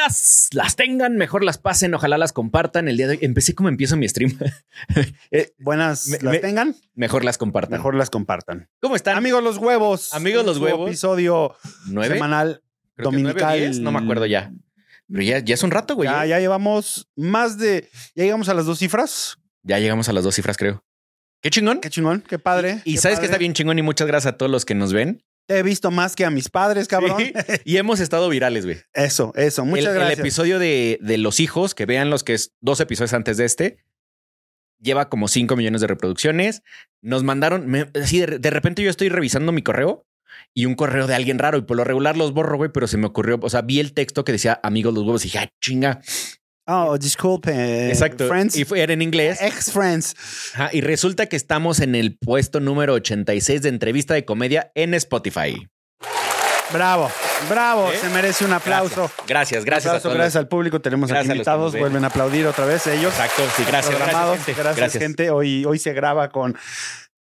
buenas las tengan, mejor las pasen, ojalá las compartan. El día de hoy empecé como empiezo mi stream. Eh, Buenas Me- las me- tengan, mejor las compartan. mejor las compartan. ¿Cómo están? Amigos los huevos. Amigos los huevos. Episodio ¿Nueve? semanal Creo dominical. no me acuerdo ya. Pero ya, ya es un rato, güey. Ya, Ya, ya llevamos más de. Ya llegamos a las dos cifras. llegamos a las dos cifras, creo. Qué chingón. Qué chingón, qué padre. Y qué sabes que está bien chingón y muchas gracias a todos los que nos ven. Te he visto más que a mis padres, cabrón. Sí. Y hemos estado virales, güey. Eso, eso. Muchas el, gracias. El episodio de, de los hijos, que vean los que es dos episodios antes de este, lleva como 5 millones de reproducciones. Nos mandaron, me- así de, de repente yo estoy revisando mi correo y un correo de alguien raro y por lo regular los borro, güey, pero se me ocurrió, o sea, vi el texto que decía amigos los huevos y dije, ah, chinga. Oh, disculpe. Exacto. Friends. Y era en inglés. Ex friends. Ajá, y resulta que estamos en el puesto número 86 de entrevista de comedia en Spotify. Bravo, bravo. ¿Eh? Se merece un aplauso. Gracias, gracias. Gracias aplauso, a todos. gracias al público. Tenemos Gracias aquí invitados. Vuelven a aplaudir otra vez ellos. Exacto, sí, gracias. Gracias, Gracias, gente. gente. Hoy, hoy se graba con,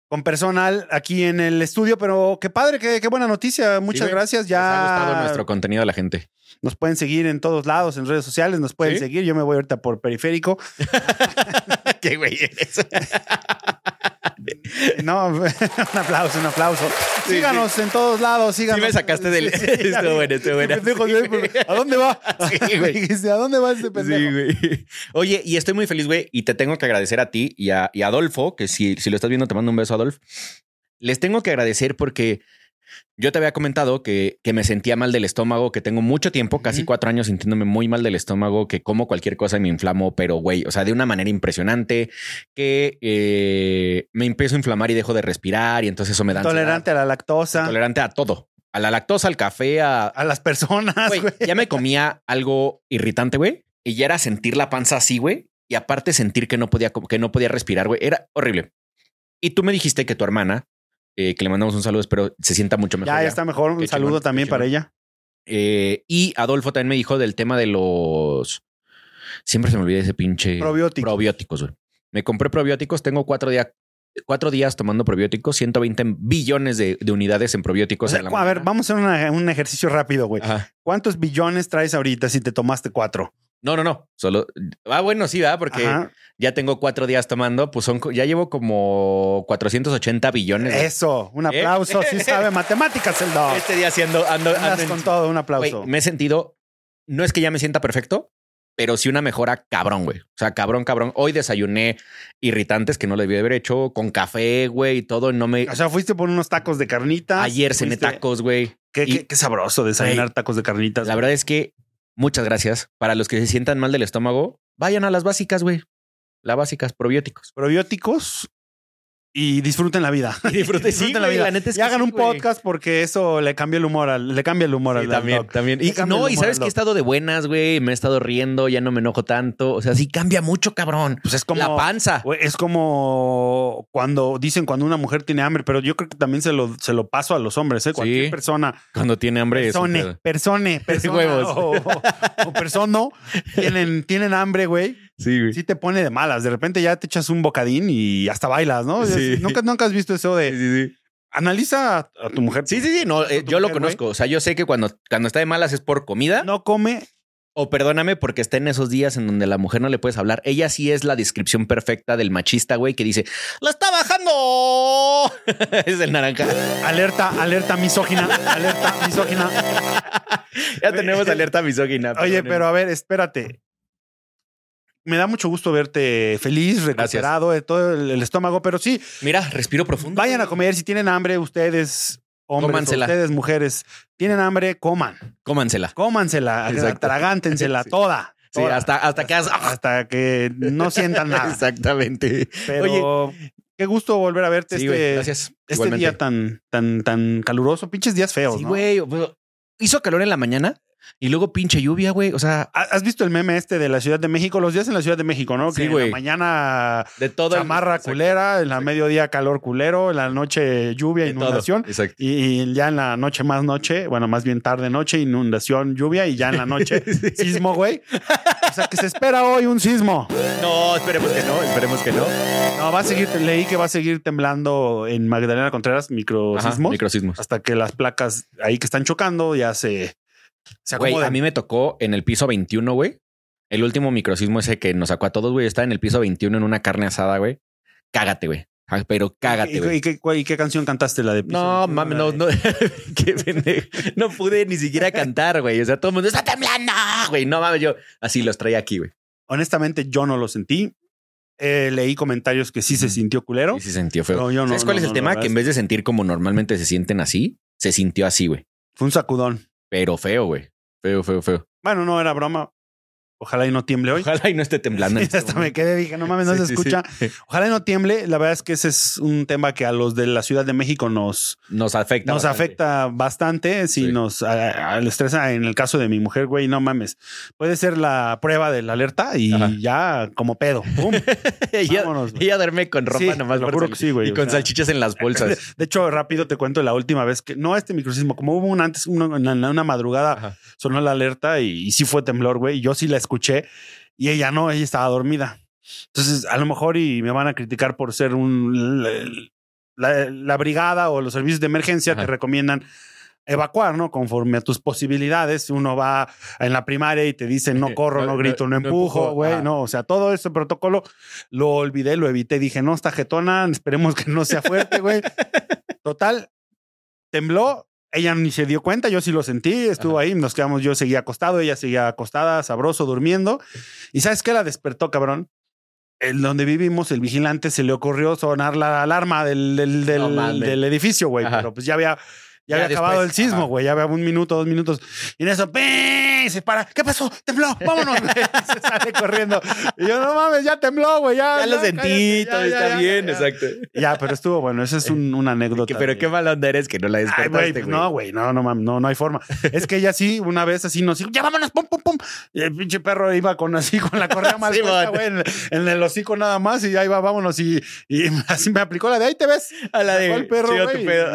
con personal aquí en el estudio, pero qué padre, qué, qué buena noticia. Muchas gracias. Les ha gustado Ya nuestro contenido a la gente. Nos pueden seguir en todos lados, en redes sociales, nos pueden ¿Sí? seguir. Yo me voy ahorita por periférico. Qué güey eres. No, un aplauso, un aplauso. Síganos en todos lados, síganos. Sí me sacaste del- estuvo bueno, estuvo bueno. Güey. ¿A dónde va? Sí, güey. ¿A dónde va este pendejo? Sí, güey. Oye, y estoy muy feliz, güey, y te tengo que agradecer a ti y a, y a Adolfo, que si, si lo estás viendo, te mando un beso, Adolfo. Les tengo que agradecer porque yo te había comentado que, que me sentía mal del estómago, que tengo mucho tiempo, casi cuatro años sintiéndome muy mal del estómago, que como cualquier cosa y me inflamo, pero güey, o sea, de una manera impresionante, que eh, me empiezo a inflamar y dejo de respirar y entonces eso me da ansiedad. Tolerante a la lactosa, Tolerante a todo. A la lactosa, al café, a, a las personas, Güey, güey. ya me comía algo irritante, güey. Y ya era sentir la panza así, güey. Y aparte sentir que no podía, que no podía respirar, güey. Era horrible. Y tú me dijiste que tu hermana, eh, que le mandamos un saludo, espero se sienta mucho mejor. Ya, está mejor. Un Qué saludo chingón, también para ella. Eh, y Adolfo también me dijo del tema de los... Siempre se me olvida ese pinche... Probiótico. Probióticos, güey. Me compré probióticos. Tengo cuatro días... Cuatro días tomando probióticos, 120 billones de, de unidades en probióticos. O sea, a ver, vamos a hacer una- un ejercicio rápido, güey. Ajá. ¿Cuántos billones traes ahorita si te tomaste cuatro? No, no, no. Solo. Ah, bueno, sí, ¿verdad? Porque Ajá. ya tengo cuatro días tomando, pues son, ya llevo como 480 billones. Eso, un ¿Eh? aplauso. Sí sabe matemáticas el dog. Este día haciendo, ando, Andas ando en- con todo, un aplauso. me he sentido, no es que ya me sienta perfecto, pero sí una mejora cabrón, güey. O sea, cabrón, cabrón. Hoy desayuné irritantes que no le debí haber hecho con café, güey, y todo. No me. O sea, fuiste por unos tacos de carnitas. Ayer cené fuiste- tacos, güey. Qué, y- qué- qué sabroso desayunar tacos de carnitas. La verdad es que muchas gracias. Para los que se sientan mal del estómago, vayan a las básicas, güey. Las básicas, probióticos. Probióticos y disfruten la vida. Y disfruten, sí, Disfruten la vida. la neta es y que hagan sí, un güey. podcast porque eso le cambia el humor al, le cambia el humor Sí, al también, dog. también. Y no, y sabes que he estado de buenas, güey. Me he estado riendo, ya no me enojo tanto. O sea, sí cambia mucho, cabrón. Pues es como la panza. Güey, Es como cuando dicen cuando una mujer tiene hambre, pero yo creo que también se lo, se lo paso a los hombres, ¿eh? Cualquier Sí. persona, Cuando tiene hambre es persone, pedo. persone, persona Huevos. o, o- o persono, tienen, tienen hambre, güey. Sí, güey. Sí te pone de malas. De repente ya te echas un bocadín y hasta bailas, ¿no? Sí. Nunca, nunca has visto eso de Sí, sí. analiza a, a tu mujer. Sí, sí, sí. No, eh, yo lo conozco. O sea, yo sé que cuando, cuando está de malas es por comida. No come O perdóname porque está en esos días en donde la mujer no le puedes hablar. Ella sí es la descripción perfecta del machista, güey, que dice, ¡la está bajando! es el naranja. alerta, alerta misógina, alerta misógina. Ya tenemos alerta misógina. Oye, pero a ver, espérate. Me da mucho gusto verte feliz, recuperado de todo el, el estómago, pero sí, Mira, respiro profundo. vayan a comer. Si tienen hambre, ustedes, hombres, Cómansela. ustedes, mujeres, tienen hambre, coman. Cómansela. Cómansela, Exacto. atragántensela Sí. toda. Sí, toda, hasta, hasta que hasta que no sientan nada. Exactamente. Pero qué gusto volver a verte Sí, este, gracias. este Igualmente. día tan, tan, tan caluroso. Pinches días feos, Sí, güey. Hizo calor en la mañana y luego pinche lluvia, güey. O sea, ¿Ha- ¿Has visto el meme este de la Ciudad de México? Los días en la Ciudad de México, ¿no? Sí, que en güey. la mañana de todo. el- chamarra Exacto. culera, en la mediodía calor culero, en la noche lluvia, De inundación. Exacto. Y, y ya en la noche más noche, bueno, más bien tarde noche, inundación, lluvia y ya en la noche sismo, güey. O sea que se espera hoy un sismo. No, esperemos que no, esperemos que no. No, va a seguir, leí que va a seguir temblando en Magdalena Contreras, Ajá, microsismos, Microsismos. hasta que las placas ahí que están chocando ya se, Se Güey, a mí me tocó en el piso 21, güey. El último microsismo ese que nos sacó a todos, güey. Estaba en el piso 21 en una carne asada, güey. Cágate, güey. Ah, Pero cágate, ¿Y, güey. y qué, y qué canción cantaste? La de Piso No, 21, mames, no, no. No pude ni siquiera cantar, güey. O sea, todo el mundo está temblando, güey. No mames, yo así los traía aquí, güey. Honestamente, yo no lo sentí. Eh, leí comentarios que sí se sintió culero. Y se sintió feo. No, yo no, ¿Sabes cuál no, es el tema? Que en vez de sentir como normalmente se sienten así, se sintió así, güey. Fue un sacudón. Pero feo, güey. Feo, feo, feo. Bueno, no era broma. Ojalá y no tiemble hoy. Ojalá y no esté temblando. este Hasta me momento. quedé, dije, no mames, no Sí, se sí, escucha. Ojalá y no tiemble. La verdad es que ese es un tema que a los de la Ciudad de México nos, Nos afecta. nos bastante. afecta bastante. Si nos a- a- estresa, en el caso de mi mujer, güey, no mames. Puede ser la prueba de la alerta y Ajá. ya como pedo. ¡Pum! ella, Vámonos, ella duerme con ropa nomás lo juro que sí, güey, Y o con sea. salchichas en las bolsas. De hecho, rápido te cuento la última vez que no este microsismo, como hubo un antes, una, una madrugada Ajá. sonó la alerta y, y sí fue temblor, güey. Yo sí la escuché y ella no, ella estaba dormida. Entonces, a lo mejor y me van a criticar por ser un la, la brigada o los servicios de emergencia Ajá. te recomiendan evacuar, ¿no? Conforme a tus posibilidades. Uno va en la primaria y te dicen no corro, no, grito, no, empujo, güey. No, o sea, todo ese protocolo lo olvidé, lo evité. Dije, no, está jetona, esperemos que no sea fuerte, güey. Total, tembló. Ella ni se dio cuenta, yo sí lo sentí, estuvo Ajá. ahí, nos quedamos, yo seguía acostado, ella seguía acostada, sabroso, durmiendo. ¿Y sabes qué? La despertó, cabrón. En donde vivimos, el vigilante se le ocurrió sonar la alarma del, del, del, No mames. del edificio, güey. Pero pues ya había, ya Ya había acabado el sismo, güey. Ya había un minuto, dos minutos. Y en eso, ¡ping! se para. ¿Qué pasó? ¡Tembló! ¡Vámonos! se sale corriendo. Y yo, no mames, ya tembló, güey. Ya, Ya lo sentí, todo está bien, exacto. Ya, pero estuvo bueno. Esa es un- una anécdota. Que- pero qué mala onda eres que no la despertaste, güey, no, güey, no, no mames, no, no hay forma. Es que ella sí, una vez así nos dijo, ya vámonos, pum, pum, pum. Y el pinche perro iba con así, con la correa mal Sí, güey, en, en el hocico nada más, y ahí va, vámonos. Y, y así me aplicó la de ahí te ves. A la de el perro, pedo.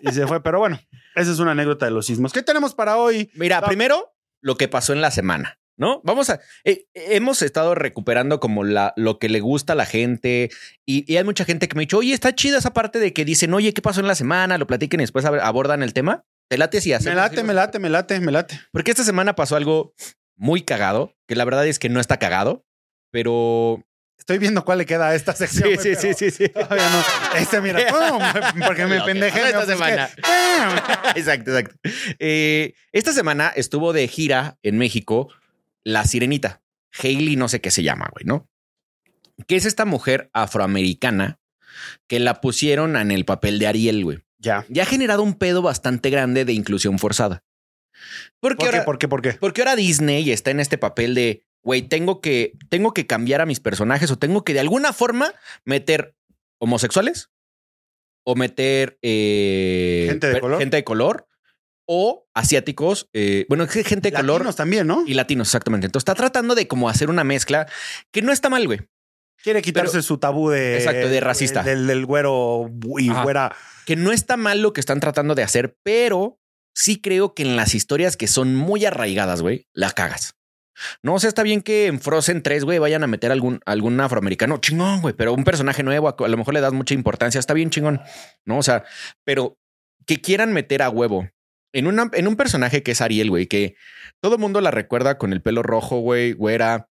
Y se fue, pero bueno, esa es una anécdota de los sismos. ¿Qué tenemos para hoy? Mira, Va. primero lo que pasó en la semana, ¿no? Vamos a. eh, hemos estado recuperando como la, lo que le gusta a la gente y, y hay mucha gente que me ha dicho, oye, está chida esa parte de que dicen, oye, ¿qué pasó en la semana? Lo platiquen y después ab- abordan el tema. ¿Te late si Me late, me late, me late, me late. Porque esta semana pasó algo muy cagado, que la verdad es que no está cagado, pero. Estoy viendo cuál le queda a esta sección. Sí, sí, sí, sí, sí. Todavía no. Este, mira, ¡pum! porque me que pendejé. esta semana. Exacto, exacto. Eh, esta semana estuvo de gira en México la sirenita. Hailey, no sé qué se llama, güey, ¿no? Que es esta mujer afroamericana que la pusieron en el papel de Ariel, güey. Ya. Ya ha generado un pedo bastante grande de inclusión forzada. Porque ¿Por qué? ahora, ¿Por qué? ¿Por qué? porque ahora Disney está en este papel de, güey, tengo que, tengo que cambiar a mis personajes o tengo que de alguna forma meter homosexuales o meter eh, Gente de color. gente de color o asiáticos, eh, bueno, gente de color Latinos también, ¿no? y latinos, exactamente. Entonces está tratando de como hacer una mezcla que no está mal, güey. Quiere quitarse Pero- su tabú de. Exacto, de racista. Del, del güero y Ajá. güera. Que no está mal lo que están tratando de hacer, pero sí creo que en las historias que son muy arraigadas, güey, la cagas. No, o sea, está bien que en Frozen 3, güey, vayan a meter algún, algún afroamericano, chingón, güey, pero un personaje nuevo, a, lo mejor le das mucha importancia, está bien chingón, ¿no? O sea, pero que quieran meter a huevo en, una, en un personaje que es Ariel, güey, que todo el mundo la recuerda con el pelo rojo, güey, güera,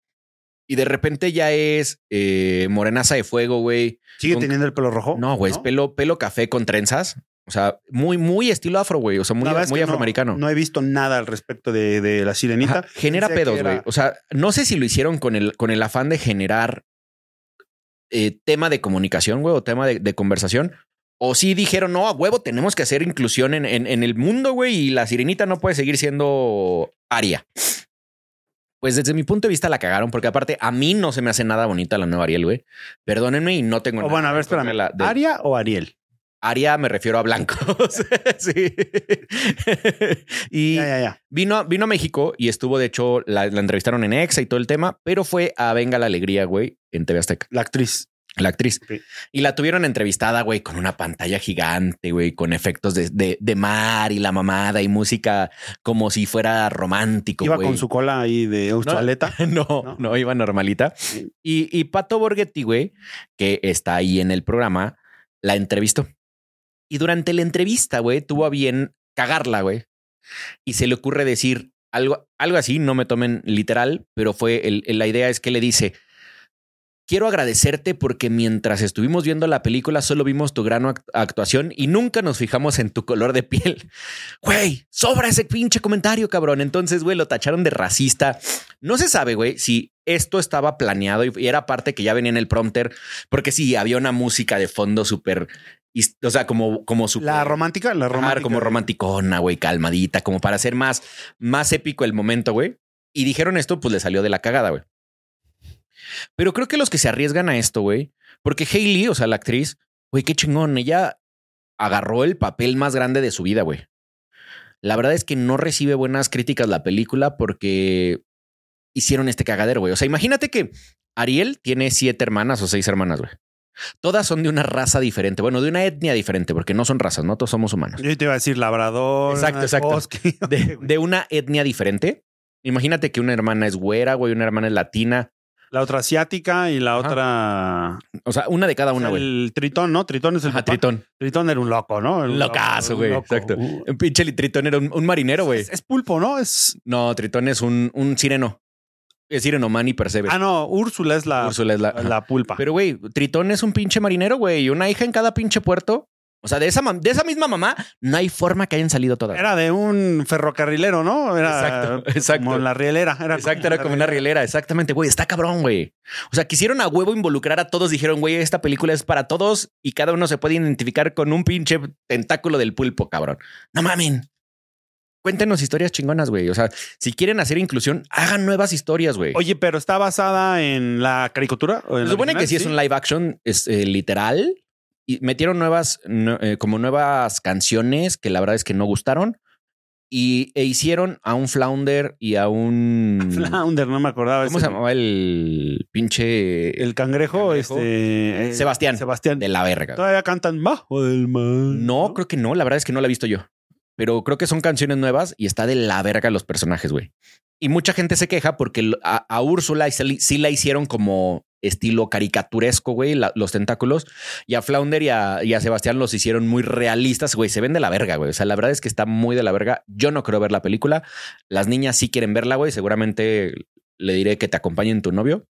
y de repente ya es eh, morenaza de fuego, güey. ¿Sigue Con- teniendo el pelo rojo? No, güey, es pelo, pelo café con trenzas. O sea, muy, muy estilo afro, güey. O sea, muy, muy no- afroamericano. No, he visto nada al respecto de, de la sirenita. Ajá, Genera Pensé pedos, era- güey. O sea, no sé si lo hicieron con el, con el afán de generar eh, tema de comunicación, güey, o tema de, de conversación. O sí dijeron, no, a huevo, tenemos que hacer inclusión en, en- en el mundo, güey, y la sirenita no puede seguir siendo Aria. Pues desde mi punto de vista la cagaron, porque aparte a mí no se me hace nada bonita la nueva Ariel, güey. Perdónenme y no tengo O nada bueno, a ver, espérame. la- de- ¿Aria o Ariel? Aria me refiero a blancos. sí. y Ya, ya, ya. vino, vino a México y estuvo, de hecho, la, la entrevistaron en Exa y todo el tema, pero fue a Venga la Alegría, güey, en TV Azteca, La actriz. la actriz. Y la tuvieron entrevistada, güey, con una pantalla gigante, güey, con efectos de, de- de mar y la mamada y música como si fuera romántico, Iba güey. con su cola ahí de Australeta. No, ¿No? no, iba normalita. Sí. Y, y Pato Borghetti, güey, que está ahí en el programa, la entrevistó. Y durante la entrevista, güey, tuvo a bien cagarla, güey. y se le ocurre decir algo, algo así, no me tomen literal, pero fue el- la idea es que le dice, quiero agradecerte porque mientras estuvimos viendo la película solo vimos tu gran act- actuación y nunca nos fijamos en tu color de piel. Güey, sobra ese pinche comentario, cabrón. Entonces, güey, lo tacharon de racista. No se sabe, güey, si esto estaba planeado y era parte que ya venía en el prompter, porque sí, había una música de fondo súper, o sea, como, como súper... La romántica, la romántica. como romanticona, güey, calmadita, como para hacer más, más épico el momento, güey. Y dijeron esto, pues le salió de la cagada, güey. Pero creo que los que se arriesgan a esto, güey, porque Hailey, o sea, la actriz, güey, qué chingón, ella agarró el papel más grande de su vida, güey. La verdad es que no recibe buenas críticas la película porque hicieron este cagadero, güey. O sea, imagínate que Ariel tiene siete hermanas o seis hermanas, güey. Todas son de una raza diferente, bueno, de una etnia diferente, porque no son razas, no todos somos humanos. Yo te iba a decir labrador. Exacto, exacto. bosque. de, de una etnia diferente. Imagínate que una hermana es güera, güey, una hermana es latina. La otra asiática y la Ajá. otra. O sea, una de cada una, güey. el tritón, ¿no? Tritón es el Ajá, papá. Tritón. Tritón era un loco, ¿no? Un Locazo, güey. Exacto. Uh, Un pinche Tritón era un, un marinero, güey. Es, es pulpo, ¿no? Es. No, Tritón es un, un sireno. Es sireno man y percebe. Ah, no, Úrsula es la, Úrsula es la. la, pulpa. Pero, güey, Tritón es un pinche marinero, güey. Y una hija en cada pinche puerto. O sea, de esa, de esa misma mamá, no hay forma que hayan salido todas. Era de un ferrocarrilero, ¿no? Era Exacto, exacto. como la rielera. Era Exacto, era como una rielera, exactamente, güey, está cabrón, güey. O sea, quisieron a huevo involucrar a todos, dijeron, güey, esta película es para todos y cada uno se puede identificar con un pinche tentáculo del pulpo, cabrón. No mamen. Cuéntenos historias chingonas, güey. O sea, si quieren hacer inclusión, hagan nuevas historias, güey. Oye, pero está basada en la caricatura. ¿O en Se supone que sí es un live action, es eh, literal. Y metieron nuevas, no- eh, como nuevas canciones que la verdad es que no gustaron. Y e hicieron a un Flounder y a un. Flounder, no me acordaba. ¿Cómo ese- se llamaba el pinche. El cangrejo, Cangrejo. este. eh, Sebastián. Sebastián. de la verga. Todavía cantan bajo del mar. No, creo que no. La verdad es que no la he visto yo. Pero creo que son canciones nuevas y está de la verga los personajes, güey. Y mucha gente se queja porque a, a Úrsula sí la hicieron como estilo caricaturesco, güey, los tentáculos. Y a Flounder y a, y a Sebastián los hicieron muy realistas, güey. Se ven de la verga, güey. O sea, la verdad es que está muy de la verga. Yo no creo ver la película. Las niñas sí quieren verla, güey. Seguramente le diré que te acompañen tu novio.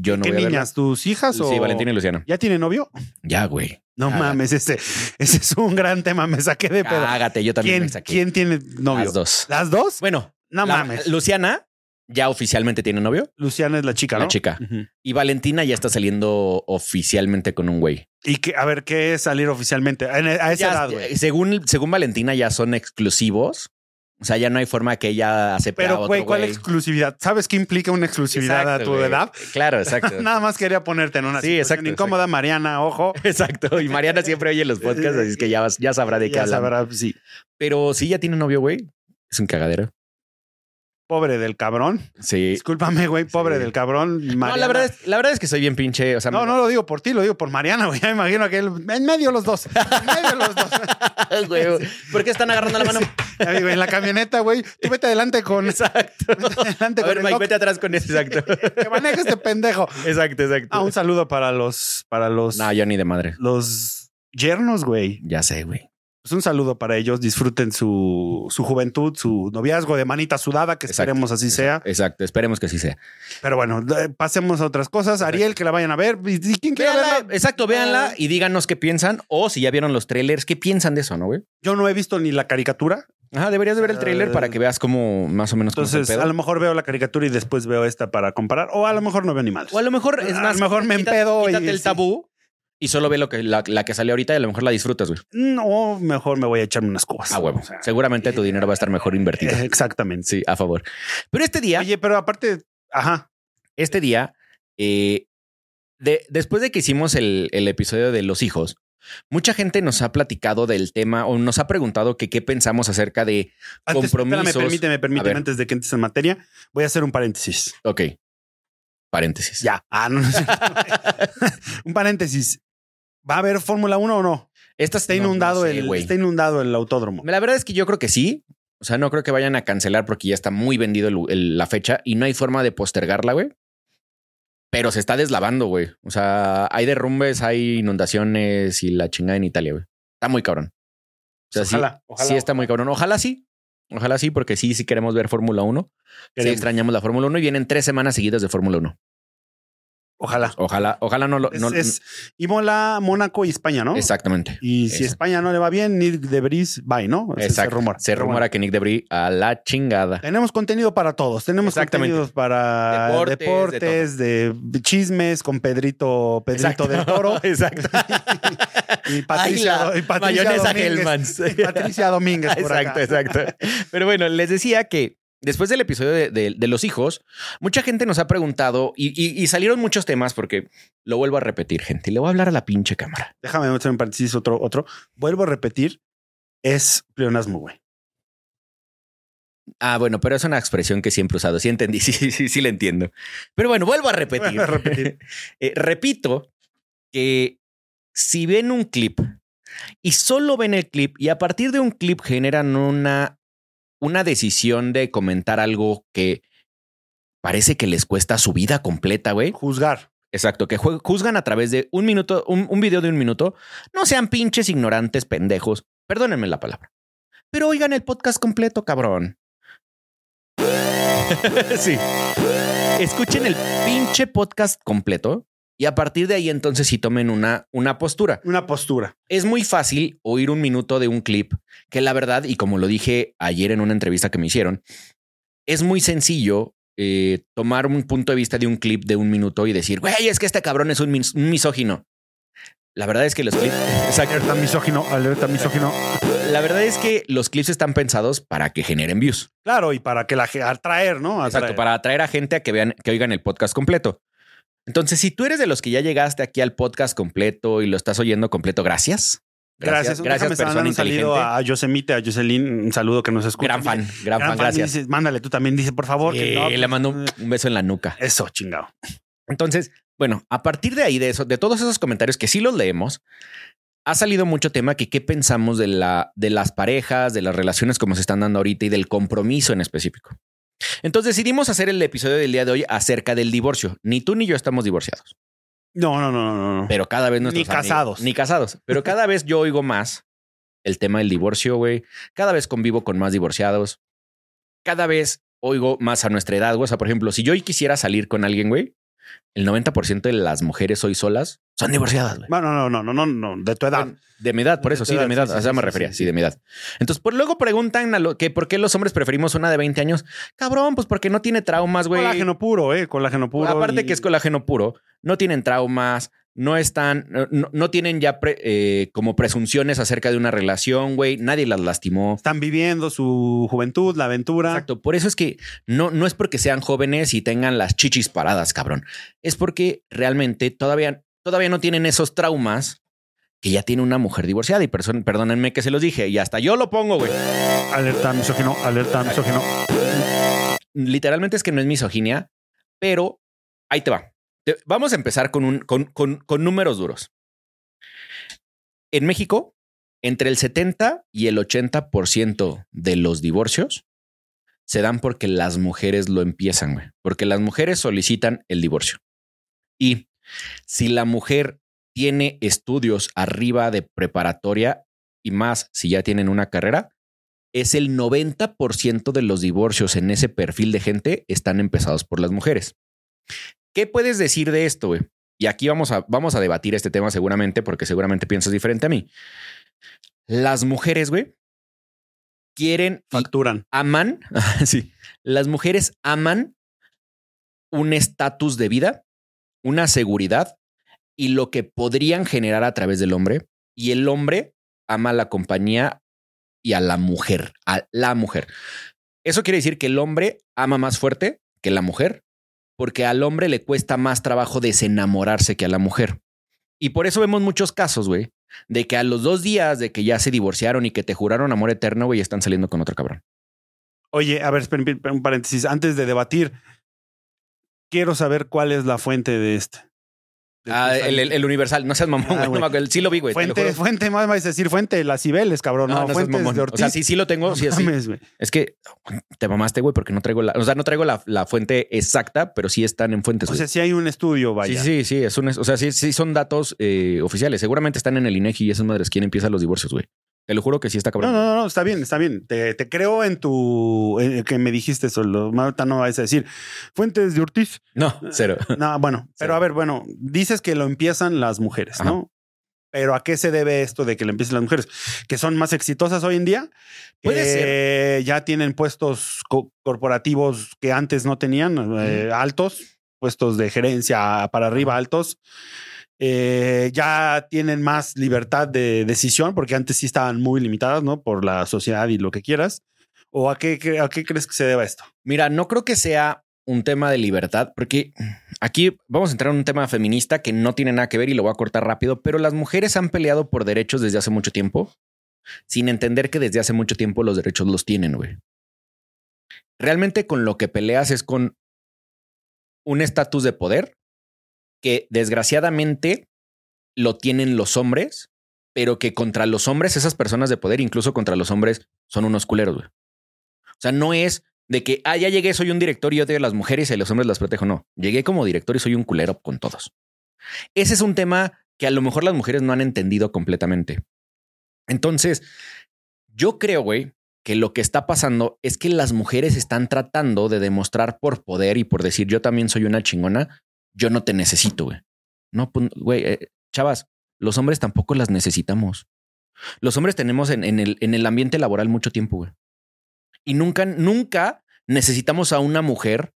Yo no ¿Qué voy a verla. niñas? ¿Tus hijas o.? Sí, Valentina y Luciano. ¿Ya tiene novio? Ya, güey. No mames, ese, ese es un gran tema. Me saqué de pedo. Cágate, yo también ¿Quién, me saqué. ¿Quién tiene novio? Las dos. ¿Las dos? Bueno, no la- mames. Luciana ya oficialmente tiene novio Luciana es la chica, La ¿no? chica. Ujú. y Valentina ya está saliendo oficialmente con un güey. Y que, a ver, ¿qué es salir oficialmente? A, a esa Ya, edad, güey. según, según Valentina, ya son exclusivos. O sea, ya no hay forma que ella acepte a Pero, otro güey, ¿cuál güey. exclusividad? ¿Sabes qué implica una exclusividad Exacto, a tu güey. edad? Claro, exacto. Nada más quería ponerte en una Sí, situación exacto, incómoda, Mariana, ojo. Exacto. Y Mariana siempre oye los podcasts, así es que ya, ya sabrá de qué Ya hablan. sabrá, sí. Pero sí, ya tiene novio, güey. Es un cagadero. Pobre del cabrón. Sí. Discúlpame, güey, pobre Sí. del cabrón. No, la verdad, es, la verdad es que soy bien pinche. O sea, No, no lo digo por ti, lo digo por Mariana, güey. Ya me imagino que en medio los dos. En medio los dos. güey. ¿Por qué están agarrando la mano? En la camioneta, güey. Tú vete adelante con. Exacto. Vete adelante A con ver, el Mike, vete atrás con eso. Exacto. que maneje este pendejo. Exacto, exacto. Ah, un saludo para los, para los, No, yo ni de madre. los yernos, güey. Ya sé, güey. Pues un saludo para ellos. Disfruten su, su juventud, su noviazgo de manita sudada, que Exacto, esperemos así sea. Exacto, esperemos que así sea. Pero bueno, eh, pasemos a otras cosas. Ariel, que la vayan a ver. ¿Y y quién quiere Véanla, verla? exacto, véanla No. y díganos qué piensan. O si ya vieron los trailers, ¿qué piensan de eso, no, güey? Yo no he visto ni la caricatura. Ajá, deberías de ver el trailer para que veas cómo más o menos Entonces, pedo. a lo mejor veo la caricatura y después veo esta para comparar. O a lo mejor no veo ni mal. O a lo mejor es A más. lo mejor me quítate- empedo y- Quítate el sí. tabú y solo ve lo que, la, la que salió ahorita y a lo mejor la disfrutas, güey. No, mejor me voy a echarme unas cubas. A huevo. O sea, Seguramente tu dinero va a estar mejor invertido. eh, Exactamente. Sí, a favor. Pero este día, Oye, pero aparte, ajá. este día, eh, de, después de que hicimos el, el episodio de los hijos, mucha gente nos ha platicado del tema o nos ha preguntado que qué pensamos acerca de Antes, compromisos. Espérame, permíteme, permíteme, antes de que entres en materia, voy a hacer un paréntesis. Ok. Paréntesis. Ya. Ah, no, no un paréntesis. ¿Va a haber Fórmula 1 o no? Esta Está inundado, el el, está inundado el autódromo. La verdad es que yo creo que sí. O sea, no creo que vayan a cancelar porque ya está muy vendido el- el- la fecha y no hay forma de postergarla, güey. Pero se está deslavando, güey. O sea, hay derrumbes, hay inundaciones y la chingada en Italia, güey. Está muy cabrón. O sea, sí- Ojalá, ojalá, sí está muy cabrón. Ojalá sí. Ojalá sí, porque sí, sí queremos ver Fórmula 1. Sí extrañamos la Fórmula 1 y vienen tres semanas seguidas de Fórmula 1. Ojalá. Ojalá, ojalá no lo. Es, no- es Imola, Mónaco y España, ¿no? Exactamente. Y si. España no le va bien, Nick de Bris, bye, ¿no? Exacto. Se rumora. Se rumora que Nick Debris a la chingada. Tenemos contenido para todos. Tenemos Exactamente. contenidos para Deportes, deportes, de, chismes con Pedrito, Pedrito del Toro Exacto. y Patricia, Ay, la y Patricia mayonesa Domínguez. Y Patricia Domínguez por exacto, acá. exacto. Pero bueno, les decía que después del episodio de, de- de los hijos, mucha gente nos ha preguntado y, y- y salieron muchos temas porque lo vuelvo a repetir, gente. Le voy a hablar a la pinche cámara. Déjame meter en paréntesis otro, otro. Vuelvo a repetir, es pleonasmo, güey. Ah, bueno, pero es una expresión que siempre he usado. Sí entendí, sí, sí, sí, sí la entiendo. Pero bueno, vuelvo a repetir. Vuelvo a repetir. Eh, repito que si ven un clip y solo ven el clip y a partir de un clip generan una, una decisión de comentar algo que parece que les cuesta su vida completa, güey. Juzgar. Exacto, que juzgan a través de un minuto, un, un video de un minuto. No sean pinches ignorantes, pendejos. Perdónenme la palabra. Pero oigan el podcast completo, cabrón. sí. Escuchen el pinche podcast completo y a partir de ahí entonces sí tomen una, una postura. Una postura. Es muy fácil oír un minuto de un clip que la verdad, y como lo dije ayer en una entrevista que me hicieron, es muy sencillo eh, tomar un punto de vista de un clip de un minuto y decir, güey, es que este cabrón es un, mis- un misógino. La verdad es que los clips, exacto. Alerta misógino, alerta misógino. La verdad es que los clips están pensados para que generen views. Claro, y para que la atraer, ¿no? Exacto, para atraer a gente a que vean, que oigan el podcast completo. Entonces, si tú eres de los que ya llegaste aquí al podcast completo y lo estás oyendo completo, gracias. Gracias, gracias, Déjame persona un saludo a Yosemite, a Jocelyn, un saludo que nos escucha. Gran fan, gran, fan, gracias. mándale tú también, dice, por favor. que Eh, no, le pues, mando un, un beso en la nuca. Eso, chingado. Entonces, bueno, a partir de ahí, de eso, de todos esos comentarios que sí los leemos, ha salido mucho tema que qué pensamos de la, de las parejas, de las relaciones como se están dando ahorita y del compromiso en específico. Entonces decidimos hacer el episodio del día de hoy acerca del divorcio. Ni tú ni yo estamos divorciados, No, no, no, no, no. pero cada vez Ni nuestros amigos- casados. ni casados, pero cada vez yo oigo más el tema del divorcio, güey. Cada vez convivo con más divorciados. Cada vez oigo más a nuestra edad, güey. O sea, por ejemplo, si yo hoy quisiera salir con alguien, güey, el 90% de las mujeres hoy solas son divorciadas, güey. No, no, no, no, no, no, de tu edad. Bueno, De mi edad, por De eso, sí, de mi edad. sí, sí, o sea, me refería, sí, de mi edad. Entonces, por luego preguntan a lo, que por qué los hombres preferimos una de 20 años. Cabrón, pues porque no tiene traumas, güey. Colágeno puro, ¿eh? Colágeno puro. Aparte y- que es colágeno puro, no tienen traumas, no están, no, no tienen ya pre- eh, como presunciones acerca de una relación, güey. Nadie las lastimó. Están viviendo su juventud, la aventura. Exacto. Por eso es que no, no es porque sean jóvenes y tengan las chichis paradas, cabrón. Es porque realmente todavía, todavía no tienen esos traumas que ya tiene una mujer divorciada. Y perdónenme que se los dije. Y hasta yo lo pongo, güey. Alerta misógino, alerta misógino. Literalmente es que no es misoginia, pero ahí te va. Vamos a empezar con, un, con, con- con números duros. En México, entre el 70 y el 80% de los divorcios se dan porque las mujeres lo empiezan, güey. Porque las mujeres solicitan el divorcio. Y si la mujer tiene estudios arriba de preparatoria y más si ya tienen una carrera, es el 90% de los divorcios en ese perfil de gente están empezados por las mujeres. ¿Qué puedes decir de esto, güey? Y aquí vamos a, vamos a debatir este tema seguramente porque seguramente piensas diferente a mí. Las mujeres, güey, quieren Facturan. aman, sí, las mujeres aman un estatus de vida, una seguridad y lo que podrían generar a través del hombre. Y el hombre ama a la compañía y a la mujer, a la mujer. Eso quiere decir que el hombre ama más fuerte que la mujer, porque al hombre le cuesta más trabajo desenamorarse que a la mujer. Y por eso vemos muchos casos, güey, de que a los dos días de que ya se divorciaron y que te juraron amor eterno, güey, están saliendo con otro cabrón. Oye, a ver, un paréntesis. Antes de debatir, quiero saber cuál es la fuente de este. Ah, el, el- el universal, no seas mamón, Ah, güey. güey. No me acuerdo. sí lo vi, güey. lo Fuente, fuente, más vais a decir fuente, las Cibeles, cabrón. No, No, no seas mamón. de O Ortiz. sea, sí, sí lo tengo. No sí. mames. Es que te mamaste, güey, porque no traigo la, o sea, no traigo la, la fuente exacta, pero sí están en fuentes. O güey. sea, sí hay un estudio, vaya. Sí, sí, sí, es un, o sea, sí, sí son datos eh, oficiales. Seguramente están en el INEGI y esas madres quién empieza los divorcios, güey. Te lo juro que sí está cabrón. no, no, no, está bien, está bien. Te, te creo en tu en que me dijiste eso. Lo, ahorita no vais a decir fuentes de Ortiz. No, cero. No, bueno, pero a ver, bueno, dices que lo empiezan las mujeres, Ajá. ¿no? Pero ¿a qué se debe esto de que lo empiecen las mujeres? ¿Que son más exitosas hoy en día? Puede que ya tienen puestos co- corporativos que antes no tenían, eh, altos, puestos de gerencia para arriba altos. Eh, ya tienen más libertad de decisión porque antes sí estaban muy limitadas, ¿no? Por la sociedad y lo que quieras. ¿O a qué, a qué crees que se deba esto? Mira, no creo que sea un tema de libertad, porque aquí vamos a entrar en un tema feminista que no tiene nada que ver y lo voy a cortar rápido, pero las mujeres han peleado por derechos desde hace mucho tiempo, sin entender que desde hace mucho tiempo los derechos los tienen, güey. Realmente con lo que peleas es con un estatus de poder que desgraciadamente lo tienen los hombres, pero que contra los hombres, esas personas de poder, incluso contra los hombres, son unos culeros. O sea, no es de que, ah, ya llegué, soy un director y yo odio a las mujeres y a los hombres las protejo. No, llegué como director y soy un culero con todos. Ese es un tema que a lo mejor las mujeres no han entendido completamente. Entonces, yo creo, güey, que lo que está pasando es que las mujeres están tratando de demostrar por poder y por decir yo también soy una chingona, yo no te necesito, güey. No, pues, güey, eh, chavas, los hombres tampoco las necesitamos. Los hombres tenemos en, el, en el ambiente laboral mucho tiempo, güey. Y nunca, nunca necesitamos a una mujer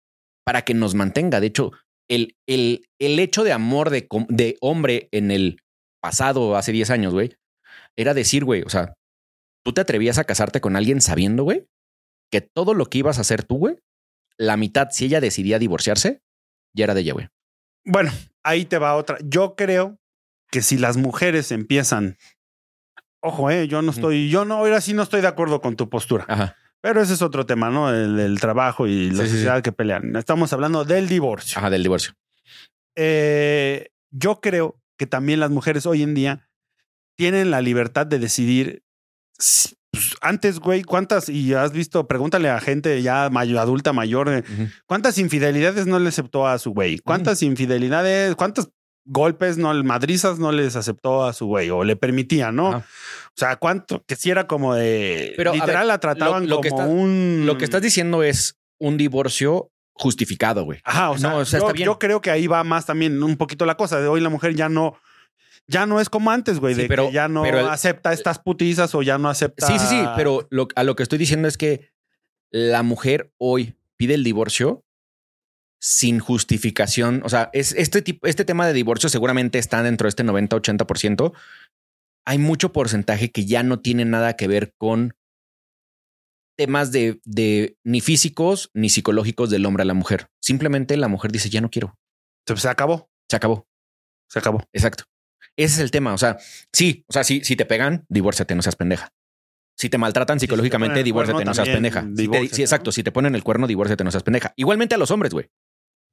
para que nos mantenga. De hecho, el, el, el hecho de amor de, de hombre en el pasado, hace 10 años, güey, era decir, güey, o sea, tú te atrevías a casarte con alguien sabiendo, güey, que todo lo que ibas a hacer tú, güey, la mitad, si ella decidía divorciarse, ya era de ella, güey. Bueno, ahí te va otra. Yo creo que si las mujeres empiezan, ojo, eh, yo no estoy, yo no, ahora sí no estoy de acuerdo con tu postura, Ajá. pero ese es otro tema, ¿no? El, el trabajo y la Sí, sí, sí. sociedad que pelean. Estamos hablando del divorcio. Ajá, del divorcio. Eh, yo creo que también las mujeres hoy en día tienen la libertad de decidir. Pues, antes, güey, ¿cuántas? Y has visto, pregúntale a gente ya mayor, adulta, mayor, eh. ¿cuántas infidelidades no le aceptó a su güey? ¿Cuántas infidelidades, cuántos golpes, no, madrizas no les aceptó a su güey o le permitía, no? O sea, cuánto, que si era como de. Pero, literal ver, la trataban lo- lo que como está- un. Lo que estás diciendo es un divorcio justificado, güey. Ajá, o sea, No, o sea, yo, está bien. yo creo que ahí va más también un poquito la cosa. De hoy la mujer ya no, ya no es como antes, güey, Sí, de pero- que ya no pero acepta estas putizas o ya no acepta. Sí, sí, sí, pero lo- a lo que estoy diciendo es que la mujer hoy pide el divorcio sin justificación. O sea, es este tipo, este tema de divorcio seguramente está dentro de este 90-80%. Hay mucho porcentaje que ya no tiene nada que ver con temas de, de ni físicos ni psicológicos del hombre a la mujer. Simplemente la mujer dice, ya no quiero. Se acabó, Se acabó. se acabó. Exacto. Ese es el tema. O sea, sí, o sea, sí, si te pegan, divórciate, no seas pendeja. Si te maltratan si te psicológicamente, el divórciate, no seas pendeja. Si te- sí, exacto. ¿no? Si te ponen el cuerno, divórciate, no seas pendeja. Igualmente a los hombres, güey.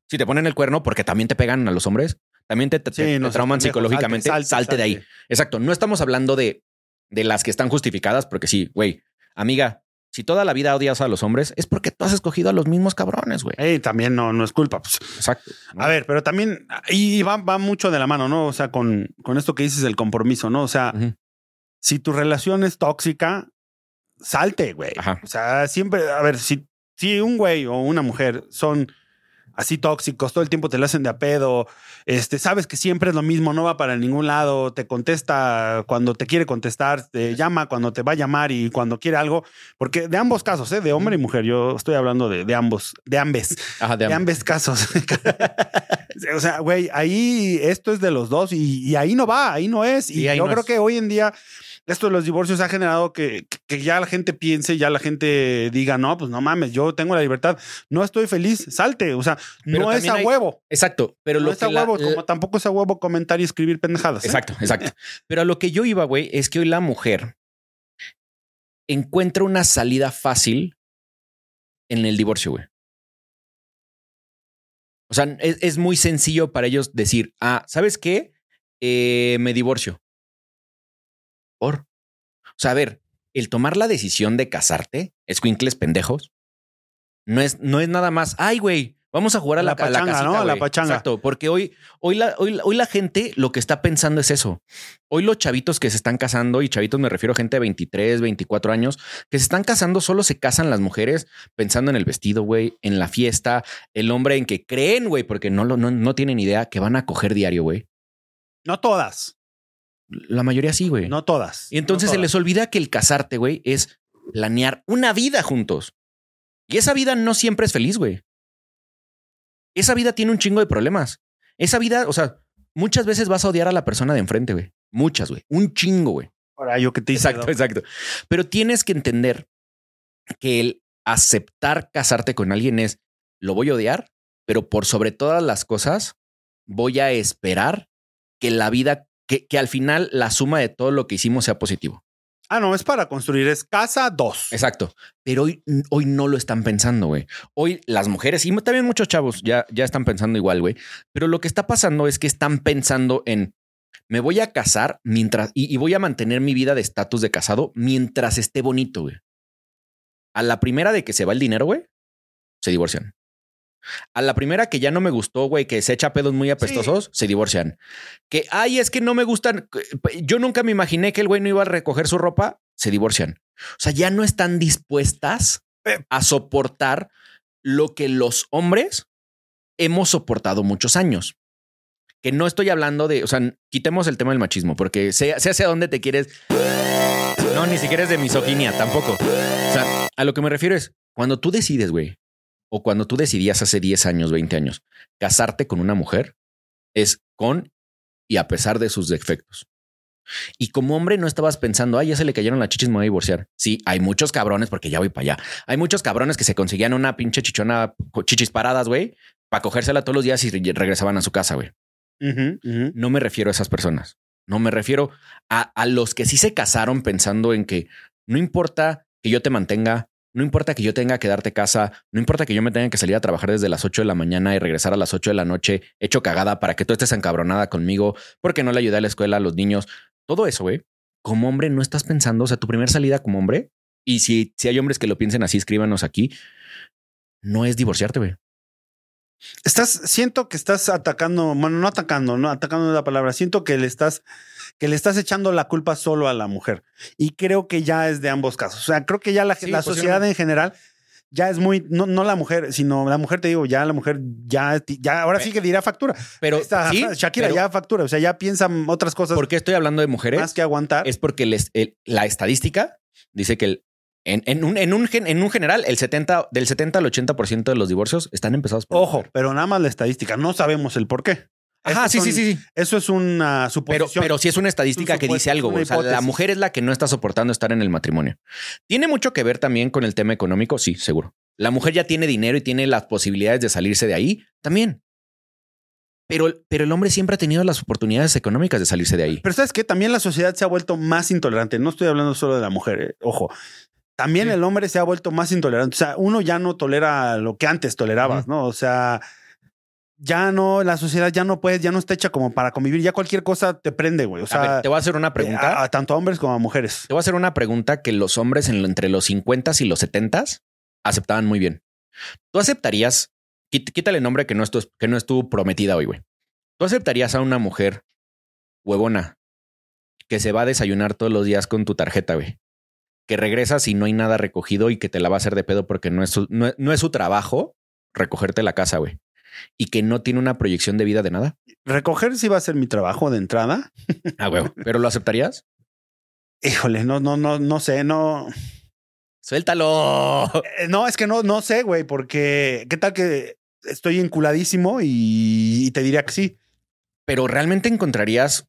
Si te ponen el cuerno porque también te pegan a los hombres, también te, te- Sí, te no seas trauman pendejo, psicológicamente, salte, salte, de ahí. Exacto. No estamos hablando de, de las que están justificadas, porque sí, güey, amiga, si toda la vida odias a los hombres, es porque tú has escogido a los mismos cabrones, güey. Ey, también no, no es culpa. Pues. Exacto. ¿no? A ver, pero también, y va, va mucho de la mano, ¿no? O sea, con, con esto que dices del compromiso, ¿no? O sea, si tu relación es tóxica, salte, güey. Ajá. O sea, siempre, a ver, si, si un güey o una mujer son así tóxicos, todo el tiempo te lo hacen de a pedo, este, sabes que siempre es lo mismo, no va para ningún lado, te contesta cuando te quiere contestar, te llama cuando te va a llamar y cuando quiere algo, porque de ambos casos, ¿eh? de hombre y mujer, yo estoy hablando de, de ambos, de ambes, Ajá, de de ambos. casos. o sea, güey, ahí esto es de los dos y, y ahí no va, ahí no es. Y yo no creo es. que hoy en día esto de los divorcios ha generado que, que ya la gente piense, ya la gente diga, no, pues no mames, yo tengo la libertad, no estoy feliz, salte. O sea, Pero no es a hay- huevo. Exacto. Pero no lo es que a huevo, la- como tampoco es a huevo comentar y escribir pendejadas. ¿eh? Exacto, exacto. Pero a lo que yo iba, güey, es que hoy la mujer encuentra una salida fácil en el divorcio, güey. O sea, es, es muy sencillo para ellos decir, ah, ¿sabes qué? Eh, me divorcio. Por. O sea, a ver, el tomar la decisión de casarte, escuincles pendejos, no es, no es nada más, ay, güey, Vamos a jugar a la, la a la pachanga, casita, ¿no? A la pachanga. Exacto, porque hoy, hoy, la, hoy, hoy la gente lo que está pensando es eso. Hoy los chavitos que se están casando, y chavitos me refiero a gente de 23, 24 años, que se están casando, solo se casan las mujeres pensando en el vestido, güey, en la fiesta, el hombre en que creen, güey, porque no, lo, no, no tienen idea que van a coger diario, güey. No todas. La mayoría sí, güey. No todas. Y entonces No se les olvida que el casarte, güey, es planear una vida juntos. Y esa vida no siempre es feliz, güey. Esa vida tiene un chingo de problemas. Esa vida, o sea, muchas veces vas a odiar a la persona de enfrente, güey. Muchas, güey. Un chingo, güey. Ahora yo que te hice. Exacto, exacto. Pero tienes que entender que el aceptar casarte con alguien es, lo voy a odiar, pero por sobre todas las cosas, voy a esperar que la vida, que, que al final la suma de todo lo que hicimos sea positivo. Ah, no, es para construir. Es casa dos. Exacto. Pero hoy, hoy no lo están pensando, güey. Hoy las mujeres y también muchos chavos ya, ya están pensando igual, güey. Pero lo que está pasando es que están pensando en me voy a casar mientras y, y voy a mantener mi vida de estatus de casado mientras esté bonito, güey. A la primera de que se va el dinero, güey, se divorcian. A la primera que ya no me gustó, güey, que se echa pedos muy apestosos, se divorcian. Que, ay, es que no me gustan. Yo nunca me imaginé que el güey no iba a recoger su ropa, se divorcian. O sea, ya no están dispuestas Eh. a soportar lo que los hombres hemos soportado muchos años. Que no estoy hablando de, o sea, quitemos el tema del machismo, porque sé, sé hacia dónde te quieres. No, ni siquiera es de misoginia, tampoco. O sea, a lo que me refiero es, cuando tú decides, güey, o cuando tú decidías hace 10 años, 20 años, casarte con una mujer, es con y a pesar de sus defectos. Y como hombre no estabas pensando, ay, ya se le cayeron las chichis, me voy a divorciar. Sí, hay muchos cabrones, porque ya voy para allá. Hay muchos cabrones que se conseguían una pinche chichona, chichis paradas, güey, para cogérsela todos los días y re- regresaban a su casa, güey. No me refiero a esas personas. No me refiero a, a los que sí se casaron pensando en que no importa que yo te mantenga, no importa que yo tenga que darte casa, no importa que yo me tenga que salir a trabajar desde las 8 de la mañana y regresar a las 8 de la noche hecho cagada para que tú estés encabronada conmigo porque no le ayudé a la escuela a los niños. Todo eso, güey. Como hombre no estás pensando, o sea, tu primera salida como hombre, y si, si hay hombres que lo piensen así, escríbanos aquí, no es divorciarte, güey. Estás, siento que estás atacando, bueno, no atacando, no atacando la palabra. Siento que le estás, que le estás echando la culpa solo a la mujer. Y creo que ya es de ambos casos. O sea, creo que ya la, Sí, la sociedad posiblemente. en general ya es muy, no, no la mujer, sino la mujer, te digo, ya la mujer ya, ya ahora sí que dirá factura. Pero Esta, sí, Shakira pero ya factura. O sea, ya piensa otras cosas ¿por qué estoy hablando de mujeres? más que aguantar. es porque les- el- la estadística dice que el- en, en un, en, un, en un general, el 70, del 70 al 80% de los divorcios están empezados por. Ojo, pero nada más la estadística. No sabemos el por qué. Ajá, sí, son- sí, sí, sí. Eso es una Pero, suposición. pero sí es una estadística Un que dice algo. O sea, la mujer es la que no está soportando estar en el matrimonio. ¿Tiene mucho que ver también con el tema económico? Sí, seguro. La mujer ya tiene dinero y tiene las posibilidades de salirse de ahí también. Pero, pero el hombre siempre ha tenido las oportunidades económicas de salirse de ahí. Pero sabes que también la sociedad se ha vuelto más intolerante. No estoy hablando solo de la mujer, eh, ojo. También Sí. el hombre se ha vuelto más intolerante. O sea, uno ya no tolera lo que antes tolerabas. ¿no? O sea, ya no, la sociedad ya no puede, ya no está hecha como para convivir. Ya cualquier cosa te prende, güey. O a sea, ver, te voy a hacer una pregunta. a- a tanto a hombres como a mujeres. Te voy a hacer una pregunta que los hombres en, entre los 50 y los 70 aceptaban muy bien. ¿Tú aceptarías, quít- quítale el nombre que no es tu, que no es tu prometida hoy, güey? ¿Tú aceptarías a una mujer huevona que se va a desayunar todos los días con tu tarjeta, güey? Que regresas y no hay nada recogido y que te la va a hacer de pedo porque no es su, no, no es su trabajo recogerte la casa, güey. Y que no tiene una proyección de vida de nada. Recoger sí va a ser mi trabajo de entrada. Ah, güey. ¿Pero lo aceptarías? Híjole, no, no, no, no sé, no. Suéltalo. Eh, No, es que no, no sé, güey, porque qué tal que estoy enculadísimo y, y te diría que sí. Pero realmente encontrarías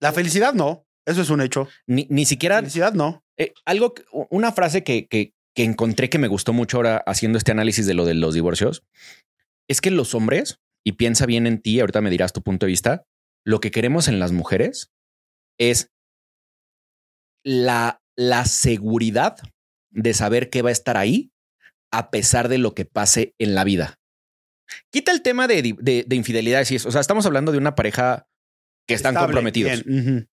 La felicidad no. Eso es un hecho. ni, ni siquiera Felicidad no. Eh, algo, una frase que, que, que encontré que me gustó mucho ahora haciendo este análisis de lo de los divorcios es que los hombres, y piensa bien en ti, ahorita me dirás tu punto de vista, lo que queremos en las mujeres es la, la seguridad de saber que va a estar ahí a pesar de lo que pase en la vida. Quita el tema de, de, de infidelidades y eso. O sea, estamos hablando de una pareja que están Estable, comprometidos.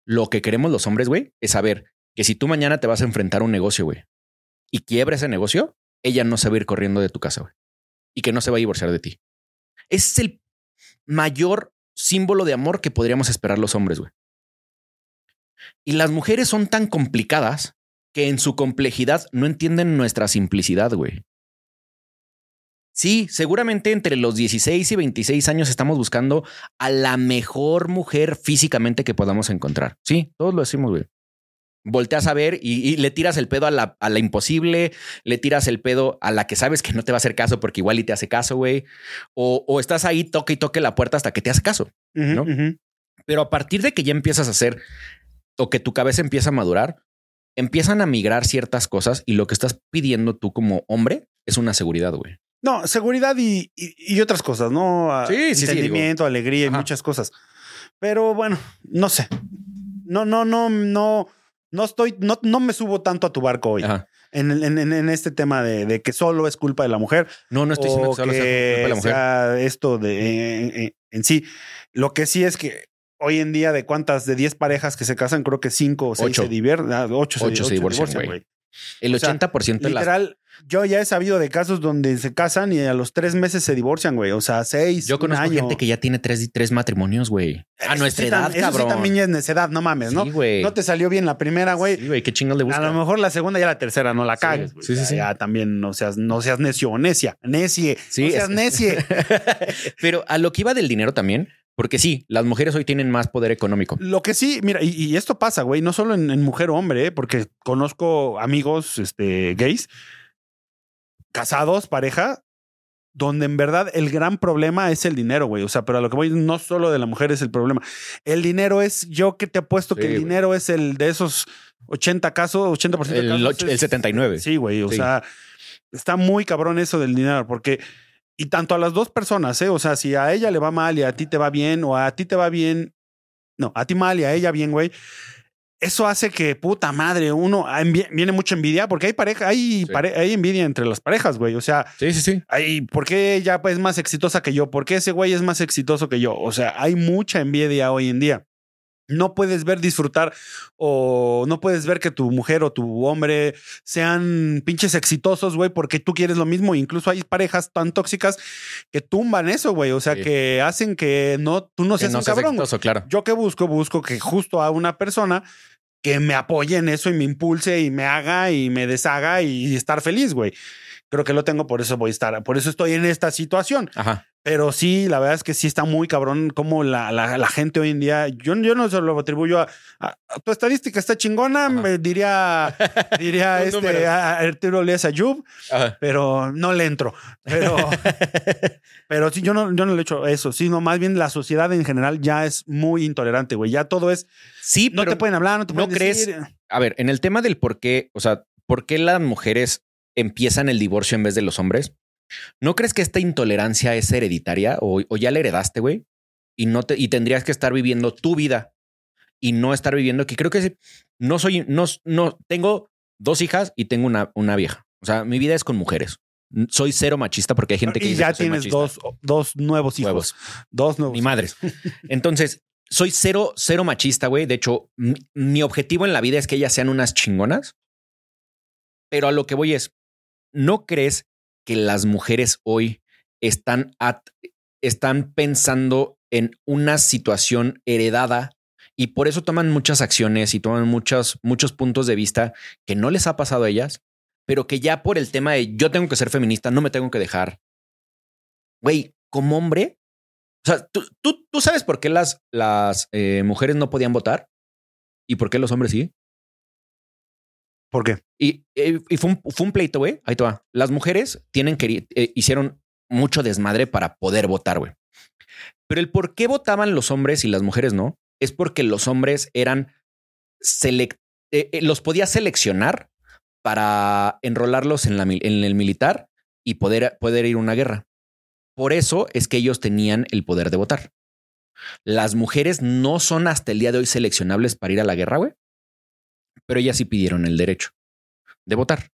Lo que queremos los hombres, güey, es saber que si tú mañana te vas a enfrentar a un negocio, güey, y quiebra ese negocio, ella no se va a ir corriendo de tu casa, güey. Y que no se va a divorciar de ti. Es el mayor símbolo de amor que podríamos esperar los hombres, güey. Y las mujeres son tan complicadas que en su complejidad no entienden nuestra simplicidad, güey. Sí, seguramente entre los 16 y 26 años estamos buscando a la mejor mujer físicamente que podamos encontrar. Sí, todos lo decimos, güey. Volteas a ver y, y le tiras el pedo a la, a la imposible, le tiras el pedo a la que sabes que no te va a hacer caso porque igual y te hace caso, güey. O, o estás ahí, toque y toque la puerta hasta que te hace caso. ¿no? Pero a partir de que ya empiezas a hacer o que tu cabeza empieza a madurar, empiezan a migrar ciertas cosas y lo que estás pidiendo tú como hombre es una seguridad, güey. No, seguridad y, y- y otras cosas, ¿no? Sí, sí, sí, Entendimiento, alegría y muchas cosas. Pero bueno, no sé. No, no, no, no, no estoy, no, no me subo tanto a tu barco hoy Ajá. en, en- en- este tema de, de que solo es culpa de la mujer. No, no estoy diciendo que solo sea culpa de la mujer. sea esto de en, en- en sí. Lo que sí es que hoy en día de cuántas, de 10 parejas que se casan, creo que 5 o 6 Ocho. se divierten. Ah, 8 se, Ocho se ocho divorcian, güey. El o sea, 80% de las Literal, yo ya he sabido de casos donde se casan y a los tres meses se divorcian, güey. O sea, seis. Yo un conozco año. gente que ya tiene tres, tres matrimonios, güey. A Eso nuestra sí edad, eso cabrón. sí también es necedad, no mames, ¿no? Sí, güey. No te salió bien la primera, güey. Sí, güey, qué chingas le a busca. lo mejor la segunda ya la tercera no la cagues. güey. sí, sí, Ya- sí. Ya también no seas, no seas necio o necia. Necie. Sí, no seas es- necie. Pero a lo que iba del dinero también, porque sí, las mujeres hoy tienen más poder económico. Lo que sí, mira, y, y esto pasa, güey, no solo en, en mujer o hombre, ¿eh? porque conozco amigos este, gays, casados, pareja, donde en verdad el gran problema es el dinero, güey. O sea, pero a lo que voy, no solo de la mujer es el problema. El dinero es, yo que te apuesto que el güey. dinero es el de esos 80 casos, 80% de El, casos. el es- 79. Sí, güey. O Sí. sea, está muy cabrón eso del dinero, porque. Y tanto a las dos personas, ¿eh? O sea, si a ella le va mal y a ti te va bien, o a ti te va bien. No, a ti mal y a ella bien, güey. Eso hace que, puta madre, uno ah, viene mucha envidia, porque hay pareja, hay, Sí. pare- hay envidia entre las parejas, güey. O sea, Sí, sí, sí. hay, ¿por qué ella pues, es más exitosa que yo? ¿Por qué ese güey es más exitoso que yo? O sea, hay mucha envidia hoy en día. No puedes ver disfrutar o no puedes ver que tu mujer o tu hombre sean pinches exitosos, güey, porque tú quieres lo mismo. Incluso hay parejas tan tóxicas que tumban eso, güey. O sea, Sí. que hacen que no, tú no seas no un seas cabrón. güey. exitoso, claro. Yo que busco, busco que justo a una persona que me apoye en eso y me impulse y me haga y me deshaga y estar feliz, güey. Creo que lo tengo, por eso voy a estar, por eso estoy en esta situación. Ajá. Pero sí, la verdad es que sí está muy cabrón como la, la, la gente hoy en día. Yo, yo no se lo atribuyo a, a- a tu estadística está chingona, me diría, diría este a- Arturo Elias Ayub, Ajá. pero no le entro. Pero, pero sí, yo no, yo no le echo eso, sino más bien la sociedad en general ya es muy intolerante, güey. Ya todo es, Sí, no pero te pueden hablar, no te ¿no pueden crees- decir. a ver, en el tema del por qué, o sea, por qué las mujeres empiezan el divorcio en vez de los hombres, ¿no crees que esta intolerancia es hereditaria o, o ya la heredaste, güey? Y no te, y tendrías que estar viviendo tu vida y no estar viviendo que creo que no soy, no, no tengo dos hijas y tengo una, una vieja. O sea, mi vida es con mujeres. Soy cero machista porque hay gente que Y dice ya que tienes dos, dos nuevos hijos. Dos nuevos. Mi madre. Entonces, soy cero, cero machista, güey. De hecho, mi, mi objetivo en la vida es que ellas sean unas chingonas. Pero a lo que voy es, ¿no crees que las mujeres hoy están, están pensando en una situación heredada y por eso toman muchas acciones y toman muchos, muchos puntos de vista que no les ha pasado a ellas, pero que ya por el tema de yo tengo que ser feminista, no me tengo que dejar. Güey, como hombre, o sea, ¿tú, tú, tú sabes por qué las, las eh, mujeres no podían votar y por qué los hombres sí. ¿Por qué? Y, eh, fue, un, pleito, güey. Ahí te va. Las mujeres tienen que eh, hicieron mucho desmadre para poder votar, güey. Pero el por qué votaban los hombres y las mujeres no es porque los hombres eran select eh, los podía seleccionar para enrolarlos en, en el militar y poder, poder ir a una guerra. Por eso es que ellos tenían el poder de votar. Las mujeres no son hasta el día de hoy seleccionables para ir a la guerra, güey. Pero ellas sí pidieron el derecho de votar,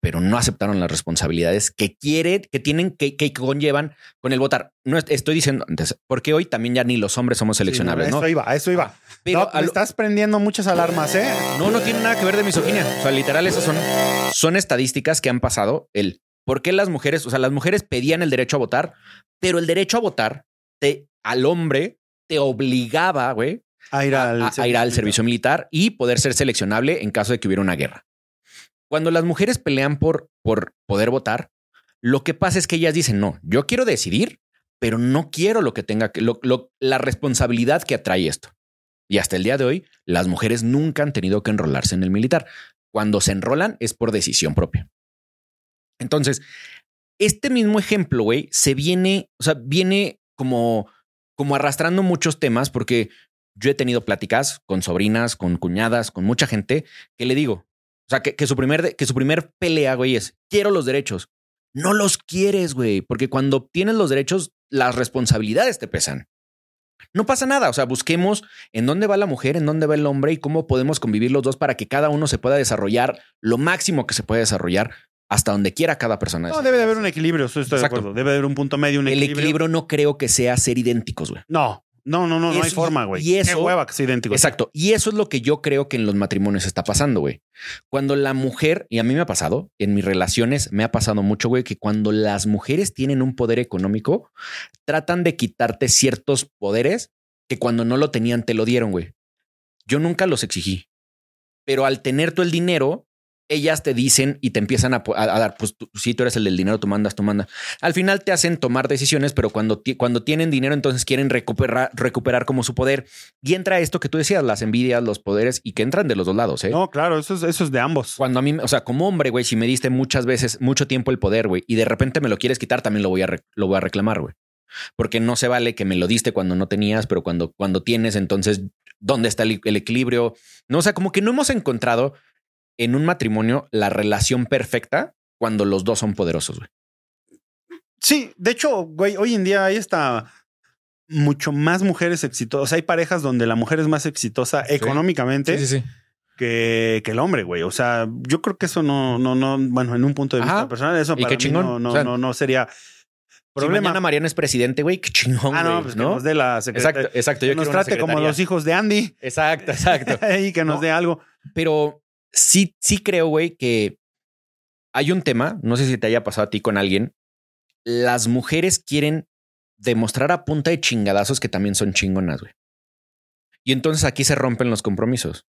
pero no aceptaron las responsabilidades que quiere, que tienen, que, que conllevan con el votar. No est- estoy diciendo antes, porque hoy también ya ni los hombres somos seleccionables, Sí, ¿no? Eso iba, a eso iba. Pero No, a me lo- estás prendiendo muchas alarmas, ¿eh? no, no tiene nada que ver de misoginia. O sea, literal, esas son, son estadísticas que han pasado. El ¿Por qué las mujeres, o sea, las mujeres pedían el derecho a votar, pero el derecho a votar te, al hombre te obligaba, güey, A ir al, a- a ir al servicio militar y poder ser seleccionable en caso de que hubiera una guerra. Cuando las mujeres pelean por, por poder votar, lo que pasa es que ellas dicen, no, yo quiero decidir, pero no quiero lo que tenga que, lo- lo- la responsabilidad que atrae esto. Y hasta el día de hoy, las mujeres nunca han tenido que enrolarse en el militar. Cuando se enrolan es por decisión propia. Entonces, este mismo ejemplo, güey, se viene, o sea, viene como, como arrastrando muchos temas porque yo he tenido pláticas con sobrinas, con cuñadas, con mucha gente que le digo, o sea, que, que su, primer, que su primer pelea, güey, es quiero los derechos. No los quieres, güey, porque cuando obtienes los derechos, las responsabilidades te pesan. No pasa nada, o sea, busquemos en dónde va la mujer, en dónde va el hombre y cómo podemos convivir los dos para que cada uno se pueda desarrollar lo máximo que se puede desarrollar hasta donde quiera cada persona. No, debe de haber un equilibrio, estoy Exacto. de acuerdo. Debe de haber un punto medio, un El equilibrio. equilibrio no creo que sea ser idénticos, güey. No, no, no, no, no hay forma, güey. y eso- Qué hueva que sea idéntico. Exacto. Y eso es lo que yo creo que en los matrimonios está pasando, güey. Cuando la mujer, y a mí me ha pasado, en mis relaciones me ha pasado mucho, güey, que cuando las mujeres tienen un poder económico, tratan de quitarte ciertos poderes que cuando no lo tenían te lo dieron, güey. Yo nunca los exigí. Pero al tener tú el dinero, ellas te dicen y te empiezan a, a- a dar, pues tú, si tú eres el del dinero, tú mandas, tú mandas. Al final te hacen tomar decisiones, pero cuando, cuando tienen dinero, entonces quieren recuperar, recuperar como su poder. Y entra esto que tú decías, las envidias, los poderes, y que entran de los dos lados, ¿eh? No, claro, eso es, eso es de ambos. Cuando a mí, o sea, como hombre, güey, si me diste muchas veces, mucho tiempo el poder, güey, y de repente me lo quieres quitar, también lo voy a, lo voy a reclamar, güey. Porque no se vale que me lo diste cuando no tenías, pero cuando, cuando tienes, entonces, ¿dónde está el, el equilibrio? No, o sea, como que no hemos encontrado en un matrimonio la relación perfecta cuando los dos son poderosos, güey. Sí, de hecho, güey, hoy en día hay hasta mucho más mujeres exitosas. O sea, hay parejas donde la mujer es más exitosa económicamente sí. que, que el hombre, güey. O sea, yo creo que eso no, no, no, bueno, en un punto de vista personal, eso para mí no, no, O sea, no, no sería Si problema. mañana Mariano es presidente, güey, qué chingón, ah, no, güey, pues que nos dé la secretaria. Exacto, exacto. Que Yo nos quiero una trate como los hijos de Andy Exacto, exacto. y que nos No. dé algo. Pero sí, sí creo, güey, que hay un tema, no sé si te haya pasado a ti con alguien, las mujeres quieren demostrar a punta de chingadazos que también son chingonas, güey. Y entonces aquí se rompen los compromisos.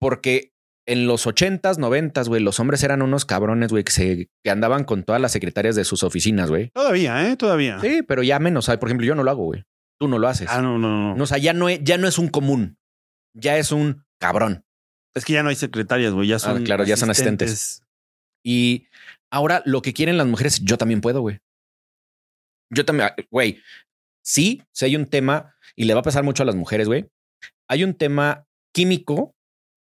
Porque en los ochentas, noventas, güey, los hombres eran unos cabrones, güey, que, se, que andaban con todas las secretarias de sus oficinas, güey. Todavía, ¿eh? Todavía. Sí, pero ya menos. ¿sabes? Por ejemplo, yo no lo hago, güey. Tú no lo haces. Ah, no, no, no. No, o sea, ya no, es, ya no es un común. Ya es un cabrón. Es que ya no hay secretarias, güey. Ya son. Ah, claro, ya son Y ahora lo que quieren las mujeres, yo también puedo, güey. Yo también, ah, güey. Sí, si hay un tema y le va a pasar mucho a las mujeres, güey. Hay un tema químico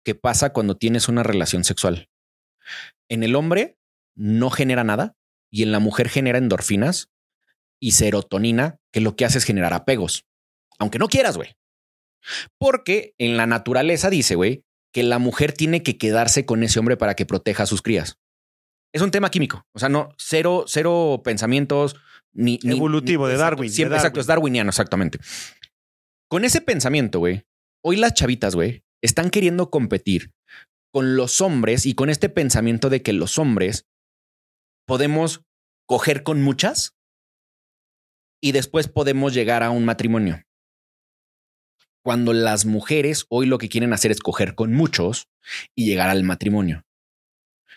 que pasa cuando tienes una relación sexual. En el hombre no genera nada y en la mujer genera endorfinas y serotonina, que lo que hace es generar apegos. Aunque no quieras, güey. Porque en la naturaleza dice, güey, que la mujer tiene que quedarse con ese hombre para que proteja a sus crías. Es un tema químico. O sea, no, cero, cero pensamientos ni. ni- Evolutivo, de exacto, Darwin, de Siempre, exacto, Darwin. es darwiniano, exactamente. Con ese pensamiento, güey, hoy las chavitas, güey, están queriendo competir con los hombres y con este pensamiento de que los hombres podemos coger con muchas y después podemos llegar a un matrimonio. Cuando las mujeres hoy lo que quieren hacer es coger con muchos y llegar al matrimonio.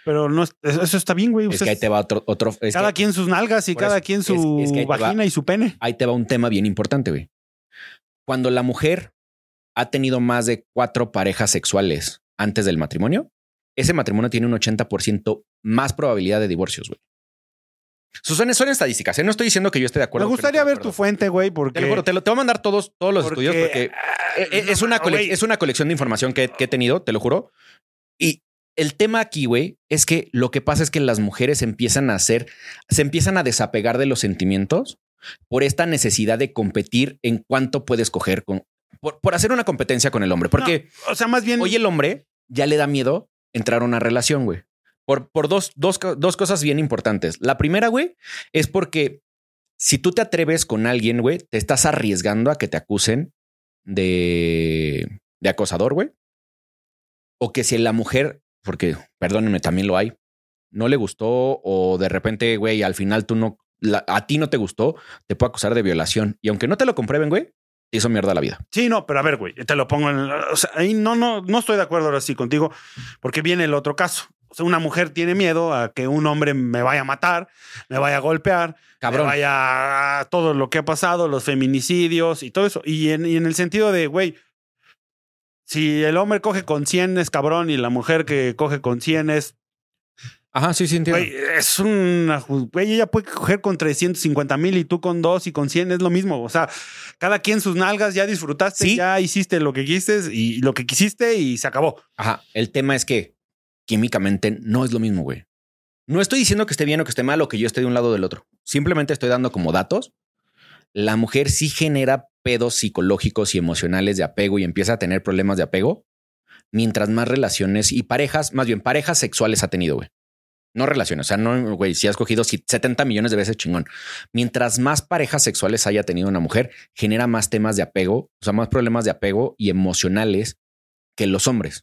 Pero no, es- eso está bien, güey. Es que ahí te va otro, otro es cada que quien sus nalgas y cada eso, quien su es que ahí te va. vagina y su pene. ahí te va un tema bien importante, güey. Cuando la mujer ha tenido más de cuatro parejas sexuales antes del matrimonio, ese matrimonio tiene un 80% más probabilidad de divorcios, güey. Sus son, son estadísticas. ¿eh? No estoy diciendo que yo esté de Me acuerdo. no gustaría ver tu fuente, güey, Te porque. juro, te, lo, te voy a mandar todos, todos los porque- estudios porque Ah, Eh, eh, es, una no, es una colección de información que, que he tenido, te lo juro. Y el tema aquí, güey, es que lo que pasa es que las mujeres empiezan a hacer, se empiezan a desapegar de los sentimientos por esta necesidad de competir en cuánto puedes coger con, por, por hacer una competencia con el hombre. Porque O sea, más bien. hoy el hombre ya le da miedo entrar a una relación, güey. Por, por dos, dos, dos cosas bien importantes. La primera, güey, es porque si tú te atreves con alguien, güey, te estás arriesgando a que te acusen de, acosador, güey. O que si la mujer, porque perdónenme, también lo hay, no le gustó o de repente, güey, al final tú no, a ti no te gustó, te puede acusar de violación. Y aunque no te lo comprueben, güey, te hizo mierda la vida. Sí, no, pero a ver, güey, te lo pongo en. O sea, ahí no, no, no estoy de acuerdo ahora sí contigo, porque viene el otro caso. O sea, una mujer tiene miedo a que un hombre me vaya a matar, me vaya a golpear, Cabrón. me vaya a todo lo que ha pasado, los feminicidios y todo eso. Y en, y en el sentido de, güey, si el hombre coge con 100 es cabrón y la mujer que coge con 100 es Ajá, sí, sí, entiendo. Güey, es una. Güey, ella puede coger con 350 mil y tú con dos y con 100 es lo mismo. O sea, cada quien sus nalgas, ya disfrutaste, Sí. ya hiciste lo que quisiste y lo que quisiste y se acabó. Ajá. El tema es que químicamente no es lo mismo, güey. No estoy diciendo que esté bien o que esté mal o que yo esté de un lado o del otro. Simplemente estoy dando como datos. La mujer sí genera pedos psicológicos y emocionales de apego y empieza a tener problemas de apego mientras más relaciones y parejas, más bien parejas sexuales ha tenido, güey. No relaciones, o sea, no, güey, si has cogido 70 millones de veces chingón. Mientras más parejas sexuales haya tenido una mujer, genera más temas de apego, o sea, más problemas de apego y emocionales que los hombres.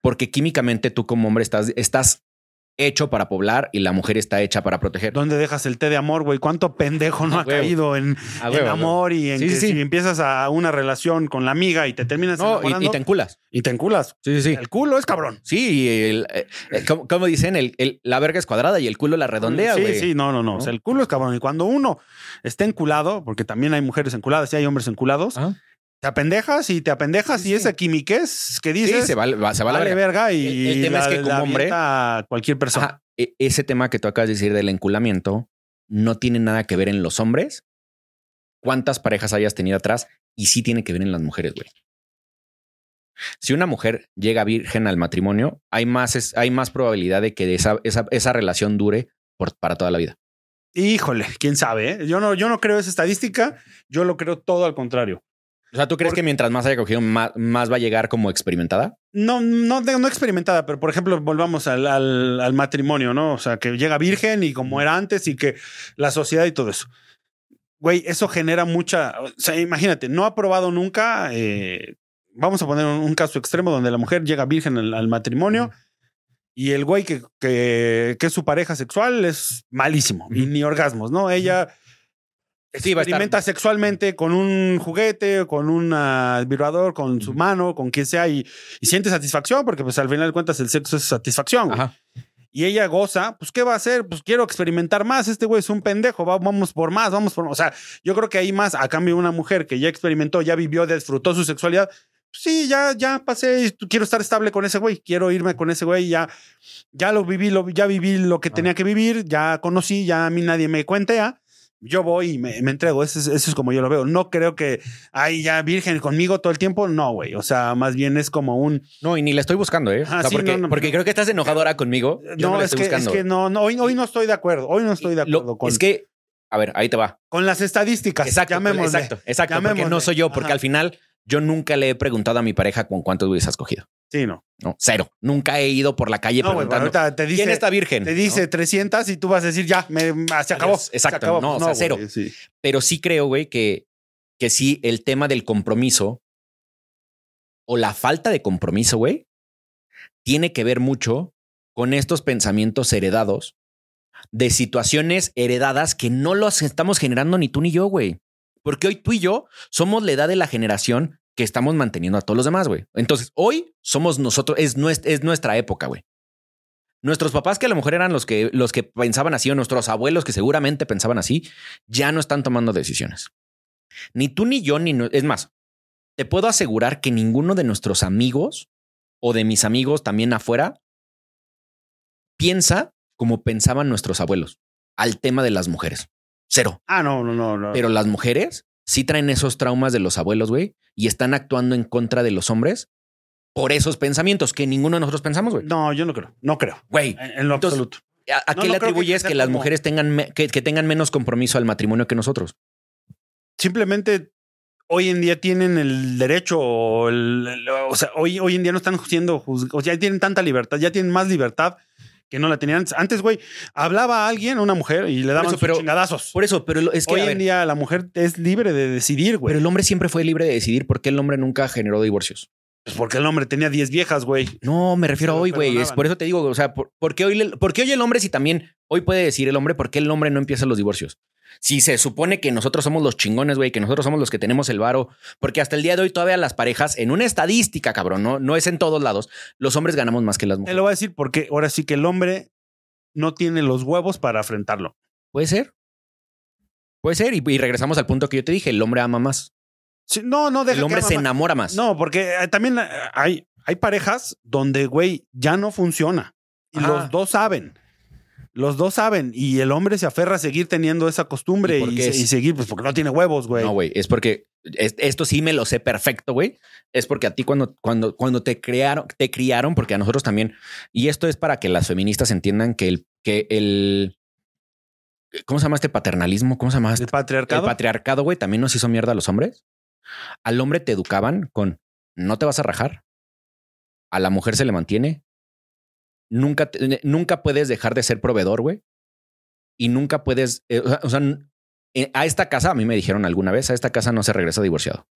Porque químicamente tú como hombre estás, estás hecho para poblar y la mujer está hecha para proteger. ¿Dónde dejas el té de amor, güey? ¿Cuánto pendejo no A ha huevo. caído en, huevo, amor y en Sí, que sí, si empiezas a una relación con la amiga y te terminas No, y, y te enculas. y te enculas? Sí, sí, sí. El culo es cabrón. Sí, el, eh, eh, como, como dicen, el, la verga es cuadrada y el culo la redondea, Sí, güey. sí, no, no, no. O sea, el culo es cabrón. Y cuando uno está enculado, porque también hay mujeres enculadas y hay hombres enculados, Ajá. Te apendejas y te apendejas Sí, y sí. esa quimiquez que Sí, dices se va, va- se va a la vale verga. verga y El- el tema es que como hombre- cualquier persona. Ajá, e- ese tema que tú acabas de decir del enculamiento no tiene nada que ver en los hombres, cuántas parejas hayas tenido atrás, y sí tiene que ver en las mujeres, güey. Si una mujer llega virgen al matrimonio, hay más, es- hay más probabilidad de que esa, esa, esa relación dure por, para toda la vida. Híjole, quién sabe. ¿eh? Yo no, yo no creo esa estadística. Yo lo creo todo al contrario. O sea, ¿tú crees que mientras más haya cogido, más, más va a llegar como experimentada? No, no, no experimentada, pero por ejemplo, volvamos al, al- al matrimonio, ¿no? O sea, que llega virgen y como era antes y que la sociedad y todo eso. Güey, eso genera mucha. O sea, imagínate, no ha probado nunca. eh, vamos a poner un, un caso extremo donde la mujer llega virgen al, al matrimonio y el güey que, que, que es su pareja sexual es malísimo y ni orgasmos, ¿no? Ella. Sí, estar- experimenta sexualmente con un juguete, con un ah, vibrador, con su mano, con quien sea, y, y siente satisfacción, porque pues al final de cuentas el sexo es satisfacción. Ajá. Y ella goza, pues ¿qué va a hacer? Pues quiero experimentar más, este güey es un pendejo, va- vamos por más, vamos por más. O sea, yo creo que hay más, a cambio una mujer que ya experimentó, ya vivió, disfrutó su sexualidad, pues, sí, ya, ya pasé, quiero estar estable con ese güey, quiero irme con ese güey, ya, ya lo viví, lo, ya viví lo que tenía que vivir, ya conocí, ya a mí nadie me cuentea. Yo voy y me, me entrego. Eso es, eso es como yo lo veo. No creo que hay ya virgen conmigo todo el tiempo. No, güey. O sea, más bien es como un. No, y ni la estoy buscando, ¿eh? Ajá, O sea, sí, porque, no, no, porque no. creo que estás enojadora conmigo. Yo no, no, la es, estoy que, es buscando. que no, no hoy, hoy no estoy de acuerdo. Hoy no estoy de Lo- acuerdo con, Es que, a ver, ahí te va. con las estadísticas. Exacto, llamémosle. exacto, exacto. Porque no soy yo, porque Ajá. al final yo nunca le he preguntado a mi pareja con cuántos güeyes has cogido. Sí, no. No, cero. Nunca he ido por la calle No, preguntando ahorita te dice, quién está virgen. te dice ¿no? 300 y tú vas a decir ya, me, se acabó. Exacto, se acabó. no, o sea, cero. sí. Pero sí creo, güey, que, que sí el tema del compromiso o la falta de compromiso, güey, tiene que ver mucho con estos pensamientos heredados de situaciones heredadas que no los estamos generando ni tú ni yo, güey. Porque hoy tú y yo somos la edad de la generación que estamos manteniendo a todos los demás, güey. Entonces, hoy somos nosotros, es, nues- es nuestra época, güey. Nuestros papás, que a lo mejor eran los que, los que pensaban así, o nuestros abuelos que seguramente pensaban así, ya no están tomando decisiones. Ni tú ni yo, ni... no- Es más, te puedo asegurar que ninguno de nuestros amigos o de mis amigos también afuera piensa como pensaban nuestros abuelos al tema de las mujeres. Cero. Ah, no, no, no. no. Pero las mujeres sí traen esos traumas de los abuelos, güey, y están actuando en contra de los hombres por esos pensamientos que ninguno de nosotros pensamos, güey. No, yo no creo. No creo. Güey, En, en lo Entonces, absoluto. ¿a, a no, qué no le que atribuyes sea que, las como- mujeres tengan que, que tengan menos compromiso al matrimonio que nosotros? Simplemente hoy en día tienen el derecho, o, el- o sea, hoy, hoy en día no están siendo juzgados, o sea, ya tienen tanta libertad, ya tienen más libertad que no la tenían antes. Antes, güey, hablaba a alguien, una mujer, y le daban eso, sus pero- chingadazos. Por eso, pero es que hoy en ver, día la mujer es libre de decidir, güey. pero el hombre siempre fue libre de decidir por qué el hombre nunca generó divorcios. Pues porque el hombre tenía 10 viejas, güey. No, me refiero a hoy, güey. Es por eso te digo, o sea, ¿por, por qué hoy, le- por qué hoy el hombre si también hoy puede decir el hombre por qué el hombre no empieza los divorcios? Si se supone que nosotros somos los chingones, güey, que nosotros somos los que tenemos el varo, porque hasta el día de hoy todavía las parejas, en una estadística, cabrón, no, no es en todos lados, los hombres ganamos más que las Te mujeres. lo voy a decir porque ahora sí que el hombre no tiene los huevos para afrontarlo. Puede ser. Puede ser. Y, y regresamos al punto que yo te dije, el hombre ama más. Sí, no, no deja El hombre que se enamora más. No, porque eh, también eh, hay, hay parejas donde, güey, ya no funciona. Y Ajá. los dos saben. Los dos saben. Y el hombre se aferra a seguir teniendo esa costumbre ¿Y y, se- seguir, pues porque no tiene huevos, güey. No, güey, es porque es- esto sí me lo sé perfecto, güey. Es porque a ti cuando, cuando, cuando te crearon, te criaron, porque a nosotros también, y esto es para que las feministas entiendan que el, que el, ¿cómo se llama este paternalismo? ¿Cómo se llama? este? el patriarcado. El patriarcado, güey, también nos hizo mierda a los hombres. Al hombre te educaban con no te vas a rajar. A la mujer se le mantiene. Nunca, te- nunca puedes dejar de ser proveedor, güey. Y nunca puedes, eh, o sea, eh, a esta casa, a mí me dijeron alguna vez, a esta casa no se regresa divorciado.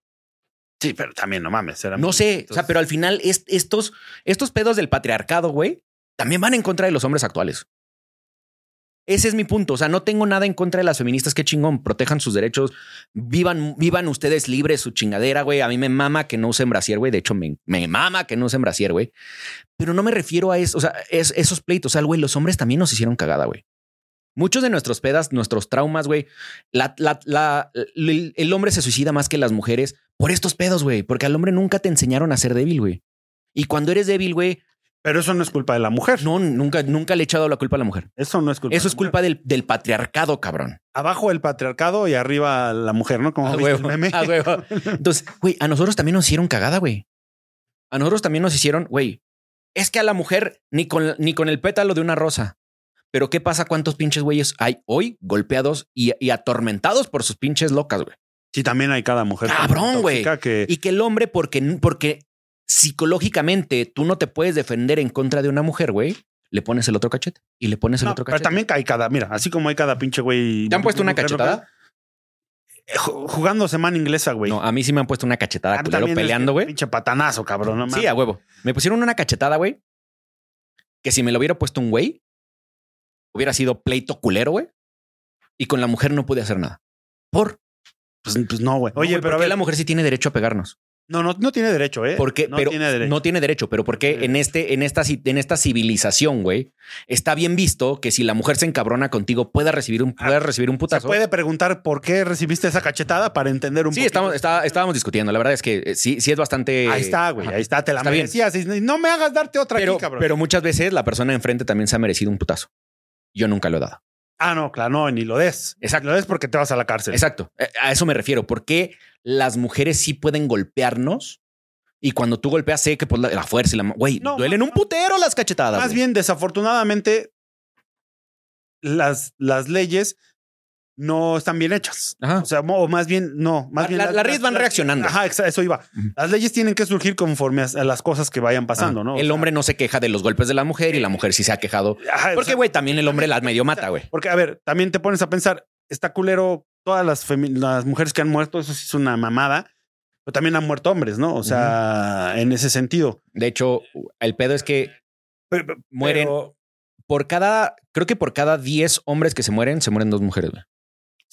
sí, pero también no mames. era- No sé, o sea, pero al final es- estos, estos pedos del patriarcado, güey, también van en contra de los hombres actuales. Ese es mi punto. O sea, no tengo nada en contra de las feministas. Qué chingón. Protejan sus derechos. Vivan, vivan ustedes libres su chingadera, güey. A mí me mama que no usen brasier, güey. De hecho, me, mama que no usen brasier, güey. Pero no me refiero a eso. O sea, es, esos pleitos. O sea, güey, los hombres también nos hicieron cagada, güey. Muchos de nuestros pedas, nuestros traumas, güey. El hombre se suicida más que las mujeres por estos pedos, güey. Porque al hombre nunca te enseñaron a ser débil, güey. Y cuando eres débil, güey, Pero eso no es culpa de la mujer. no, nunca, nunca le he echado la culpa a la mujer. Eso no es culpa. Eso de es culpa del, del patriarcado, cabrón. Abajo el patriarcado y arriba la mujer, ¿no? Como A viste el huevo, meme. a huevo. Entonces, güey, a nosotros también nos hicieron cagada, güey. A nosotros también nos hicieron, güey, es que a la mujer ni con, ni con el pétalo de una rosa. Pero ¿qué pasa? ¿Cuántos pinches güeyes hay hoy golpeados y, y atormentados por sus pinches locas, güey? Sí, también hay cada mujer. Cabrón, güey. Que... Y que el hombre, porque, porque psicológicamente tú no te puedes defender en contra de una mujer, güey, le pones el otro cachete y le pones el No, otro pero cachete. también hay cada, mira, así como hay cada pinche güey. ¿Te han puesto una cachetada? eh, ju- Jugando semana inglesa, güey. No, a mí sí me han puesto una cachetada culero peleando, güey. Pinche patanazo, cabrón. No Sí, a huevo. Me pusieron una cachetada, güey. Que si me lo hubiera puesto un güey, hubiera sido pleito culero, güey. Y con la mujer no pude hacer nada. Por. Pues, pues no, güey. No, Oye, güey, pero a ¿por qué ver, la mujer sí tiene derecho a pegarnos. No, no, no tiene derecho, ¿eh? Porque, no pero tiene derecho. no tiene derecho, pero porque Sí. en este, en esta, en esta civilización, güey, está bien visto que si la mujer se encabrona contigo, pueda recibir un, pueda recibir un Se putazo. puede preguntar por qué recibiste esa cachetada para entender un Sí, poquito. estamos, está- estábamos discutiendo. La verdad es que eh, sí, sí es bastante. Ahí está, güey. Ajá. Ahí está, te la Está merecías. No me hagas darte otra Pero, aquí, cabrón. pero muchas veces la persona enfrente también se ha merecido un putazo. Yo nunca lo he dado. Ah, no, claro, no, ni lo des. Exacto. Lo des porque te vas a la cárcel. Exacto. Eh, A eso me refiero. ¿Por qué las mujeres sí pueden golpearnos? Y cuando tú golpeas, sé que por la, la fuerza y la... Güey, No, duelen un putero las cachetadas. Más bien, desafortunadamente, las, las leyes no están bien hechas. Ajá. O sea, o más bien, no. Más La- bien la- las leyes van las- reaccionando. Ajá, eso iba. Las leyes tienen que surgir conforme a, las cosas que vayan pasando, Ah, ¿no? O El sea, hombre no se queja de los golpes de la mujer y la mujer sí se ha quejado. ajá, o Porque, sea, güey, también el hombre la medio mata, güey. Porque, a ver, también te pones a pensar, está culero, todas las, las mujeres que han muerto, eso sí es una mamada, pero también han muerto hombres, ¿no? O sea, en ese sentido. De hecho, el pedo es que Pero- pero- Mueren. por cada, creo que por cada 10 hombres que se mueren, se mueren dos mujeres, güey.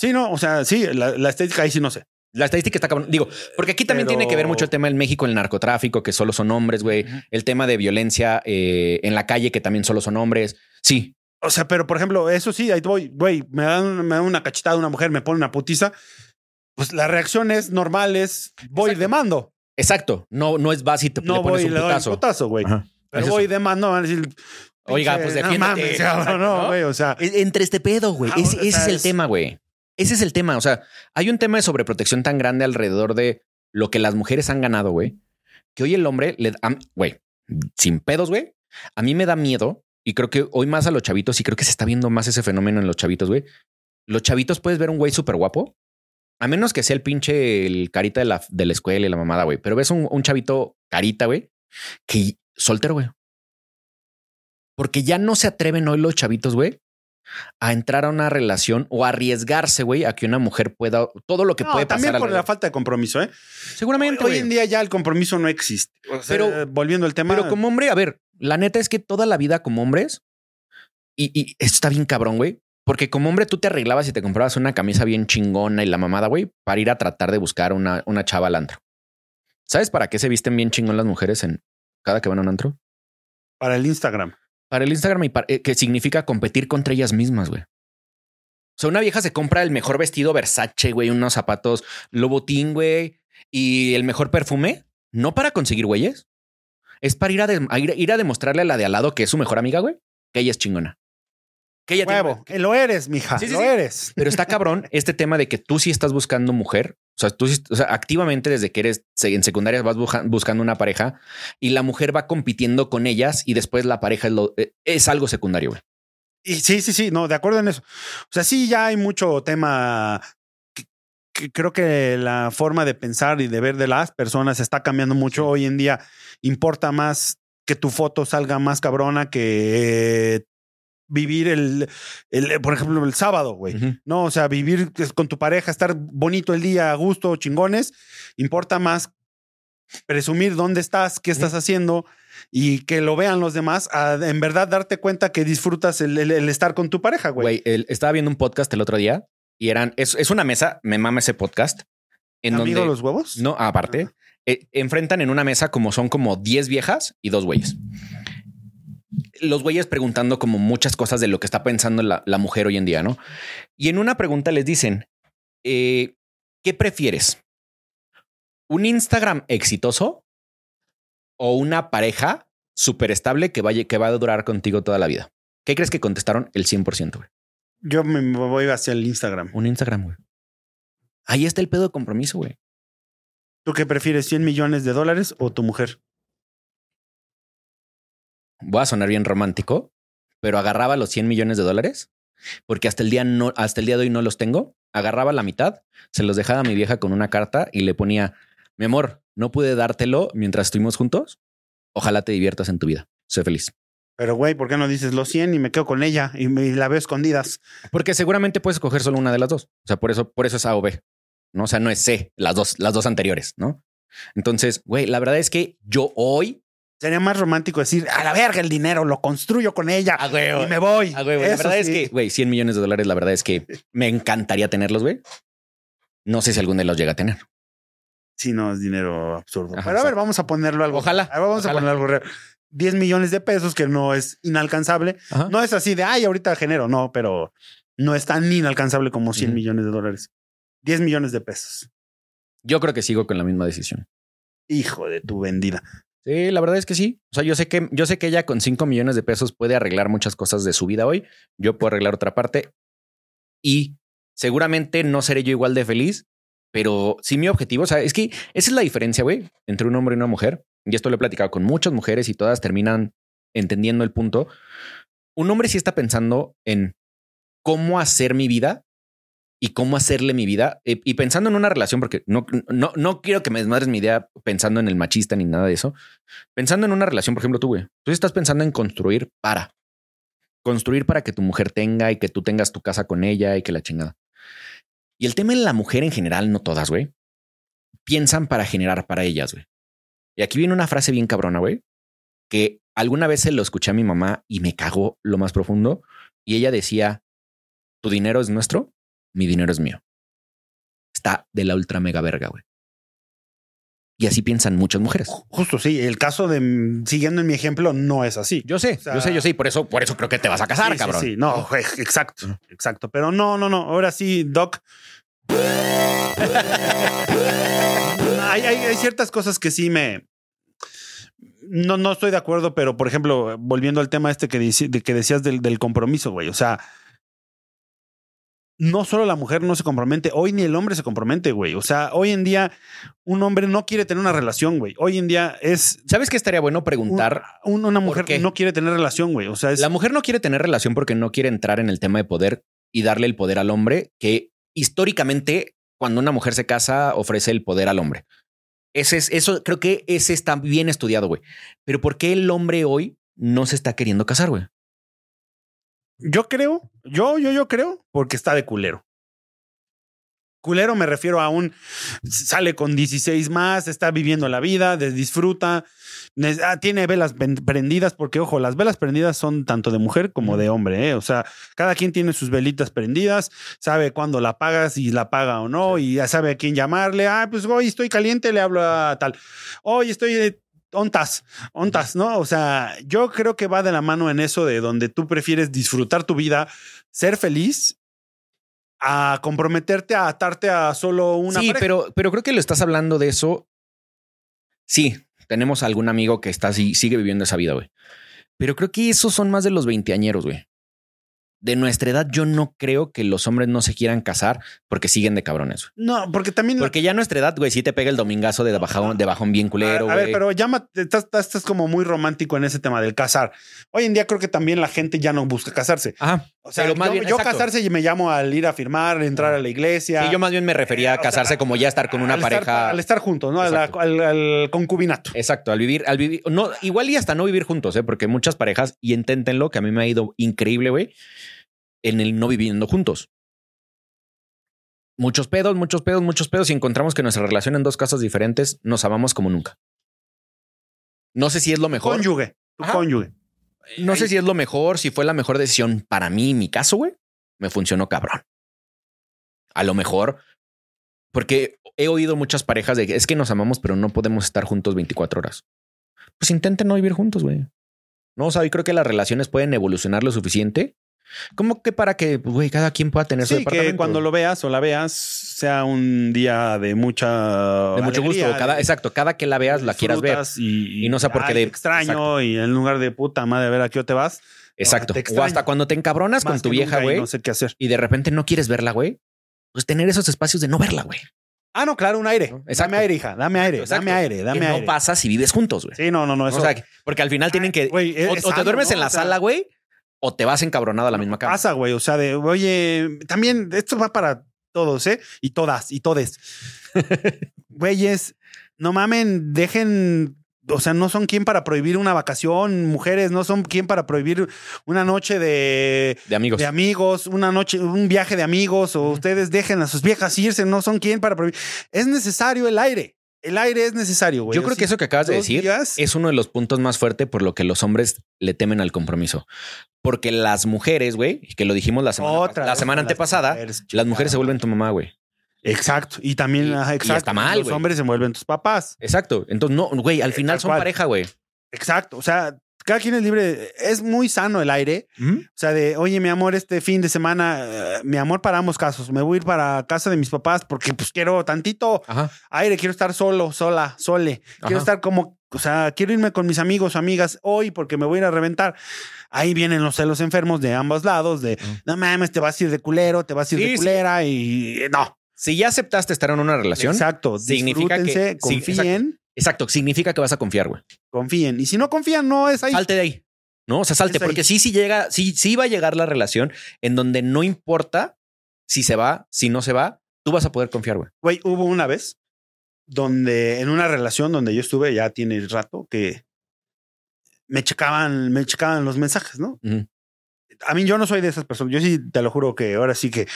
Sí, no, o sea, sí, la, la estética ahí sí no sé. La estadística está cabrón. Digo, porque aquí también Pero- tiene que ver mucho el tema en México, el narcotráfico, que solo son hombres, güey. El tema de violencia eh, en la calle, que también solo son hombres. Sí, O sea, pero por ejemplo, eso sí, ahí voy, güey, me dan, me dan una cachetada de una mujer, me pone una putiza. Pues la reacción es normal, es voy y Exacto. demando. exacto. No, no es vas y te No le pones voy un le doy un putazo. putazo, güey. Ajá. Pero Es voy y eso. demando, van a decir. Oiga, pues no defiéndete. mames, no, ¿no? güey, o sea. E- Entre este pedo, güey. Ah, Ese, o ese sea, es el tema, güey. Ese es el tema. O sea, hay un tema de sobreprotección tan grande alrededor de lo que las mujeres han ganado, güey, que hoy el hombre le da, güey, sin pedos, güey. A mí me da miedo y creo que hoy más a los chavitos y creo que se está viendo más ese fenómeno en los chavitos, güey. Los chavitos puedes ver un güey súper guapo, a menos que sea el pinche el carita de la, de la escuela y la mamada, güey. Pero ves un, un chavito carita, güey, que soltero, güey. Porque ya no se atreven hoy los chavitos, güey, a entrar a una relación o arriesgarse, güey, a que una mujer pueda todo lo que No, puede pasar. también por la falta de compromiso, ¿eh? Seguramente. Hoy en día ya el compromiso no existe. O sea, Pero- volviendo al tema. Pero como hombre, a ver, la neta es que toda la vida como hombres, y, y esto está bien cabrón, güey. Porque como hombre tú te arreglabas y te comprabas una camisa bien chingona y la mamada, güey, para ir a tratar de buscar una, una chava al antro. ¿Sabes para qué se visten bien chingón las mujeres en cada que van a un antro? Para el Instagram. Para el Instagram y para- eh, que significa competir contra ellas mismas, güey. O sea, una vieja se compra el mejor vestido Versace, güey, unos zapatos Lobotín, güey, y el mejor perfume, no para conseguir güeyes. Es para ir a, de- a ir, ir a demostrarle a la de al lado que es su mejor amiga, güey, que ella es chingona. Que ella tiene- Huevo. Eh, Lo eres, mija. Sí, sí, lo sí. eres. Pero está cabrón este tema de que tú sí estás buscando mujer. O sea, tú o sea, activamente desde que eres en secundaria vas buscando una pareja y la mujer va compitiendo con ellas y después la pareja es, lo- eh, es algo secundario. güey. Y sí, sí, sí, no, de acuerdo en eso. O sea, sí, ya hay mucho tema. que- que creo que la forma de pensar y de ver de las personas está cambiando mucho. Hoy en día importa más que tu foto salga más cabrona que eh, vivir el, el, por ejemplo, el sábado, güey. No, o sea, vivir con tu pareja, estar bonito el día, a gusto, chingones, importa más presumir dónde estás, qué estás haciendo y que lo vean los demás, a en verdad darte cuenta que disfrutas el, el- el estar con tu pareja, güey. Güey, el- estaba viendo un podcast el otro día y eran, es, es una mesa, me mama ese podcast. En ¿Amigo donde, los huevos? no, aparte, eh, enfrentan en una mesa como son como 10 viejas y dos güeyes. Los güeyes preguntando como muchas cosas de lo que está pensando la, la mujer hoy en día, ¿no? Y en una pregunta les dicen, eh, ¿qué prefieres? ¿Un Instagram exitoso o una pareja súper estable que, vaya, que va a durar contigo toda la vida? ¿Qué crees que contestaron? El 100%, güey. Yo me me voy hacia el Instagram. Un Instagram, güey. Ahí está el pedo de compromiso, güey. ¿Tú qué prefieres, 100 millones de dólares o tu mujer? Voy a sonar bien romántico, pero agarraba los 100 millones de dólares porque hasta el día no, hasta el día de hoy no los tengo. Agarraba la mitad, se los dejaba a mi vieja con una carta y le ponía, mi amor, no pude dártelo mientras estuvimos juntos. Ojalá te diviertas en tu vida. Sé feliz. Pero, güey, ¿por qué no dices los 100 y me quedo con ella y, me, y la veo escondidas? Porque seguramente puedes escoger solo una de las dos. O sea, por eso, por eso es A o B. ¿no? O sea, no es C, las dos, las dos anteriores, ¿no? Entonces, güey, la verdad es que yo hoy. Sería más romántico decir, a la verga el dinero, lo construyo con ella Ah, güey, y me voy. Ah, güey, la verdad es que, güey, 100 millones de dólares, la verdad es que me encantaría tenerlos, güey. No sé si algún de los llega a tener. Sí, no, es dinero absurdo. Ajá, Pero a ver, vamos a ponerlo algo. Ojalá, A ver, vamos ojalá. a ponerlo algo real. 10 millones de pesos, que no es inalcanzable. Ajá. No es así de, ay, ahorita genero. No, pero no es tan inalcanzable como 100 Ujú. millones de dólares. 10 millones de pesos. Yo creo que sigo con la misma decisión. Hijo de tu vendida. Sí, la verdad es que sí. O sea, yo sé que, yo sé que ella con 5 millones de pesos puede arreglar muchas cosas de su vida hoy. Yo puedo arreglar otra parte y seguramente no seré yo igual de feliz, pero sí mi objetivo, o sea, es que esa es la diferencia, güey, entre un hombre y una mujer. Y esto lo he platicado con muchas mujeres y todas terminan entendiendo el punto. Un hombre sí está pensando en cómo hacer mi vida y cómo hacerle mi vida eh, y pensando en una relación, porque no, no, no quiero que me desmadres mi idea pensando en el machista ni nada de eso. Pensando en una relación, por ejemplo, tú, güey, tú estás pensando en construir para construir para que tu mujer tenga y que tú tengas tu casa con ella y que la chingada. Y el tema en la mujer en general, no todas, güey, piensan para generar para ellas, güey. Y aquí viene una frase bien cabrona, güey, que alguna vez se lo escuché a mi mamá y me cagó lo más profundo. Y ella decía, tu dinero es nuestro, mi dinero es mío. Está de la ultra mega verga, güey. Y así piensan muchas mujeres. Justo, sí. El caso de, siguiendo en mi ejemplo, no es así. Yo sé, O sea- yo sé, yo sé, y por eso, por eso creo que te vas a casar, Sí, cabrón. Sí, no, exacto, exacto. Pero no, no, no. Ahora sí, Doc. hay, hay- hay ciertas cosas que sí me. No, no estoy de acuerdo, pero por ejemplo, volviendo al tema este que, dici- de que decías del, del compromiso, güey. O sea, no solo la mujer no se compromete, hoy ni el hombre se compromete, güey. O sea, hoy en día un hombre no quiere tener una relación, güey. Hoy en día es ¿Sabes qué estaría bueno un- preguntar? un- una mujer que no quiere tener relación, güey. O sea, es La mujer no quiere tener relación porque no quiere entrar en el tema de poder y darle el poder al hombre, que históricamente, cuando una mujer se casa, ofrece el poder al hombre. Ese es, eso creo que ese está bien estudiado, güey. Pero ¿por qué el hombre hoy no se está queriendo casar, güey? Yo creo, yo, yo, yo creo, porque está de culero. Culero me refiero a un sale con 16 más, está viviendo la vida, disfruta, ah, tiene velas prendidas, porque ojo, las velas prendidas son tanto de mujer como de hombre, ¿eh? o sea, cada quien tiene sus velitas prendidas, sabe cuándo la pagas y la paga o no, y ya sabe a quién llamarle, ah, pues hoy estoy caliente, le hablo a tal, hoy estoy de ontas, ontas, ¿no? O sea, yo creo que va de la mano en eso de donde tú prefieres disfrutar tu vida, ser feliz a comprometerte a atarte a solo una sí, pareja. pero, pero creo que lo estás hablando de eso. Sí, tenemos algún amigo que está así, sigue viviendo esa vida, güey. Pero creo que esos son más de los veinteañeros, güey. De nuestra edad, yo no creo que los hombres no se quieran casar porque siguen de cabrones. No, porque también Porque ya a nuestra edad, güey, sí te pega el domingazo de bajón, de bajón bien culero, a, a ver, pero llama, estás, estás- como muy romántico en ese tema del casar. Hoy en día creo que también la gente ya no busca casarse. Ajá. O sea, Pero más yo, bien, yo casarse y me llamo al ir a firmar, entrar a la iglesia. Sí, yo más bien me refería Eh, a o casarse sea, como ya estar con una al estar- pareja. al estar juntos, ¿no? Al- al concubinato. Exacto, al vivir, al vivir, no, igual y hasta no vivir juntos, ¿eh? porque muchas parejas, y inténtenlo, que a mí me ha ido increíble, güey, en el no viviendo juntos. Muchos pedos, muchos pedos, muchos pedos, y encontramos que nuestra relación en dos casas diferentes nos amamos como nunca. No sé si es lo mejor. Cónyuge. Tu Ajá. cónyuge. No sé si es lo mejor, si fue la mejor decisión para mí, mi caso, güey. Me funcionó cabrón. A lo mejor, porque he oído muchas parejas de que es que nos amamos, pero no podemos estar juntos 24 horas. Pues intenten no vivir juntos, güey. No, o sea, yo creo que las relaciones pueden evolucionar lo suficiente como que para que, güey, cada quien pueda tener su Sí, departamento. que cuando lo veas o la veas sea un día de mucha de mucho alegría, gusto. Cada, de- exacto, cada que la veas la quieras ver. Y, Y no sé por qué de- extraño exacto. y en lugar de puta madre, a ver a qué hora te vas. Exacto. te O hasta cuando te encabronas con tu vieja, güey, No sé qué hacer. y de repente no quieres verla, güey. Pues tener esos espacios de no verla, güey. Ah, no, claro, un aire. Dame aire, hija. Dame aire. Exacto. Dame aire. Dame que aire. no pasa si vives juntos, güey. Sí, no, no, no. Eso O sea, porque al final tienen que. O, te duermes ¿no? en la O sea, sala, güey, o te vas encabronado a la misma cama. pasa, güey. O sea, de, oye, también esto va para todos, ¿eh? Y todas, y todes. Güeyes, no mamen, dejen. O sea, no son quien para prohibir una vacación, mujeres, no son quien para prohibir una noche de, De amigos. de amigos, una noche, un viaje de amigos, o ustedes dejen a sus viejas irse, no son quien para prohibir. Es necesario el aire. El aire es necesario, güey. Yo creo Así, que eso que acabas de decir días- es uno de los puntos más fuertes por lo que los hombres le temen al compromiso. Porque las mujeres, güey, que lo dijimos la semana, Otra la semana antepasada, mujeres, las mujeres se vuelven tu mamá, güey. Exacto. Y también, Y- ajá, y exacto. está mal, Los hombres se vuelven tus papás. Exacto. Entonces, no, güey, al final tal son cual. pareja, güey. Exacto. O sea, cada quien es libre. Es muy sano el aire. O sea, de, oye, mi amor, este fin de semana, eh, mi amor, para ambos casos. Me voy a ir para casa de mis papás porque pues quiero tantito Ajá. aire, quiero estar solo, sola, sole. Quiero estar como, o sea, quiero irme con mis amigos o amigas hoy porque me voy a ir a reventar. Ahí vienen los celos enfermos de ambos lados, de, Mm. no mames, te vas a ir de culero, te vas a ir Sí, de sí. culera y no. Si ya aceptaste estar en una relación, Exacto. significa que- Disfrútense, sí, confíen, exacto, significa que vas a confiar, güey. confíen. Y si no confían, no es ahí. Salte de ahí. No, o sea, salte, Es ahí. porque sí, sí llega, sí, sí va a llegar la relación en donde no importa si se va, si no se va, tú vas a poder confiar, güey. Güey, hubo una vez donde en una relación donde yo estuve ya tiene rato que me checaban, me checaban los mensajes, ¿no? A mí yo no soy de esas personas. Yo sí te lo juro que ahora sí que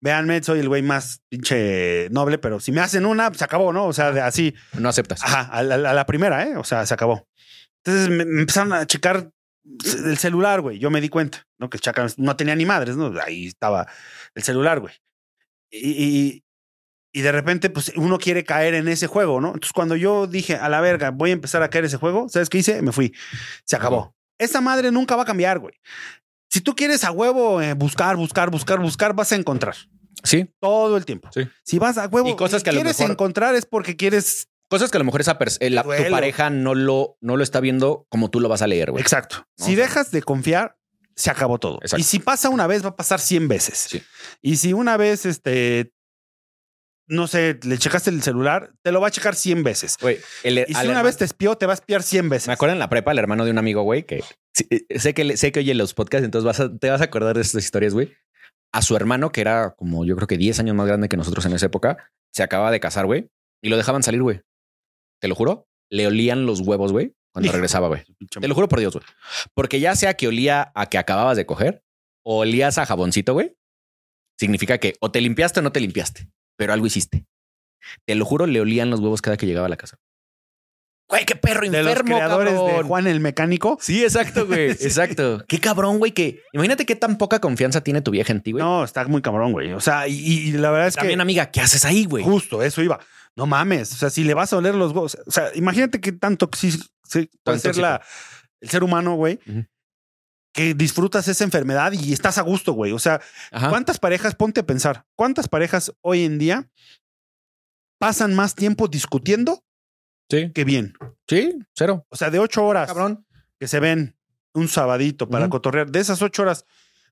véanme, soy el güey más pinche noble, pero si me hacen una, se acabó, ¿no? O sea, de así, No aceptas. ajá, a la, a la primera, ¿eh? O sea, se acabó. Entonces me, me empezaron a checar el celular, güey. Yo me di cuenta, ¿no? Que checaban, no tenía ni madres, ¿no? Ahí estaba el celular, güey. Y, y, y de repente, pues uno quiere caer en ese juego, ¿no? Entonces, cuando yo dije, a la verga, voy a empezar a caer ese juego, ¿sabes qué hice? Me fui. Se acabó. Esa madre nunca va a cambiar, güey. Si tú quieres a huevo eh, buscar, buscar, buscar, buscar, vas a encontrar Sí. todo el tiempo. Sí. Si vas a huevo Y cosas que a lo quieres mejor- encontrar es porque quieres. Cosas que a lo mejor esa pers- eh, la- tu Duelo. pareja no lo, no lo está viendo como tú lo vas a leer, güey. Exacto. No, si o sea- dejas de confiar, se acabó todo. Exacto. Y si pasa una vez, va a pasar 100 veces. Sí. Y si una vez, este, no sé, le checaste el celular, te lo va a checar 100 veces. Güey, el- Y si una hermano- vez te espió, te va a espiar 100 veces. Me acuerdo en la prepa, el hermano de un amigo, güey, que sí, eh, sé que sé que oye los podcasts, entonces vas a- te vas a acordar de estas historias, güey. A su hermano, que era como yo creo que 10 años más grande que nosotros en esa época, se acababa de casar, güey, y lo dejaban salir, güey. Te lo juro, le olían los huevos, güey, cuando Hijo regresaba, güey. Te lo juro por Dios, güey. Porque ya sea que olía a que acababas de coger olías a jaboncito, güey, significa que o te limpiaste o no te limpiaste, pero algo hiciste. Te lo juro, le olían los huevos cada que llegaba a la casa. Güey, qué perro De enfermo, los creadores de. Juan el Mecánico. Sí, exacto, güey. Exacto. Qué cabrón, güey, que imagínate qué tan poca confianza tiene tu vieja en ti, güey. No, está muy cabrón, güey. O sea, y, y la verdad es También, que amiga, ¿qué haces ahí, güey? justo eso iba. No mames. O sea, si le vas a oler los huevos. O sea, imagínate qué tanto sí, sí, puede ser tóxico. la, el ser humano, güey. Que disfrutas esa enfermedad y estás a gusto, güey. O sea, Ajá. ¿cuántas parejas, ponte a pensar, cuántas parejas hoy en día pasan más tiempo discutiendo Sí. que bien? Sí, cero. O sea, de ocho horas Cabrón. que se ven un sabadito para cotorrear, de esas ocho horas,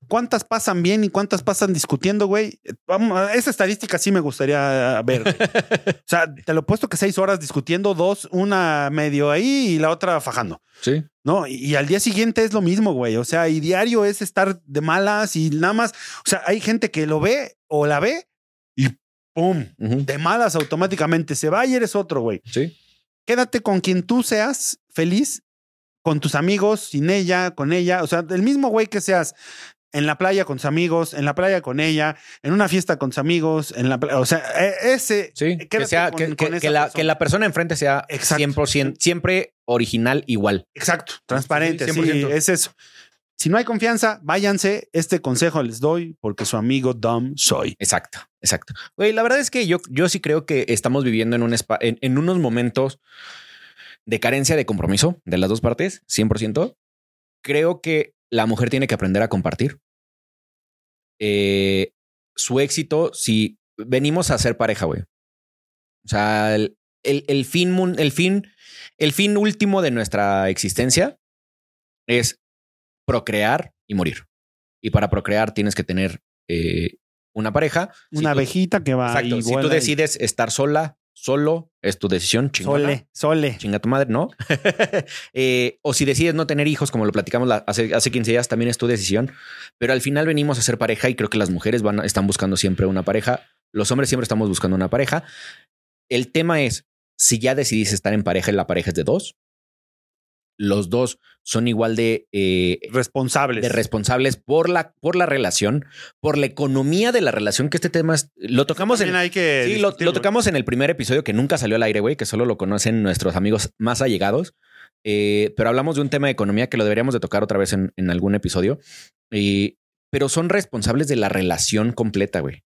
¿cuántas pasan bien y cuántas pasan discutiendo, güey? Vamos, esa estadística sí me gustaría ver. o sea, te lo he puesto que seis horas discutiendo, dos, una medio ahí y la otra fajando. Sí. ¿No? Y, y al día siguiente es lo mismo, güey. O sea, y diario es estar de malas y nada más. O sea, hay gente que lo ve o la ve y ¡pum! De malas automáticamente se va y eres otro, güey. Sí. Quédate con quien tú seas feliz, con tus amigos, sin ella, con ella. O sea, el mismo güey que seas en la playa con tus amigos, en la playa con ella, en una fiesta con tus amigos, en la playa. O sea, e- ese. Sí. Que, sea, con- que, con que- que la, que la persona enfrente sea Exacto. 100%, siempre original igual. Exacto, transparente, Sí, sí, 100%. es eso. Si no hay confianza, váyanse. Este consejo les doy porque su amigo Dom soy. Exacto, exacto. Güey, la verdad es que yo, yo sí creo que estamos viviendo en, un en, en unos momentos de carencia de compromiso de las dos partes, 100%. Creo que la mujer tiene que aprender a compartir. Eh, su éxito, si venimos a ser pareja, güey. O sea, el, el- el fin, el fin, el fin último de nuestra existencia es procrear y morir. Y para procrear tienes que tener eh, una pareja. Si Una tú- abejita que va Exacto. y Si tú y- decides estar sola, solo, es tu decisión. Chingona. Sole, sole. Chinga tu madre, ¿no? Eh, o si decides no tener hijos, como lo platicamos la- hace, hace 15 días, también es tu decisión. Pero al final venimos a ser pareja y creo que las mujeres van, a- están buscando siempre una pareja. Los hombres siempre estamos buscando una pareja. El tema es, si ya decidís estar en pareja y la pareja es de dos, los dos son igual de, eh, Responsables. de responsables por la, por la relación, por la economía de la relación, que este tema es- lo tocamos en, hay que. Sí, lo, tocamos en el primer episodio que nunca salió al aire, güey, que solo lo conocen nuestros amigos más allegados. Eh, pero hablamos de un tema de economía que lo deberíamos de tocar otra vez en, en algún episodio. Y- pero son responsables de la relación completa, güey.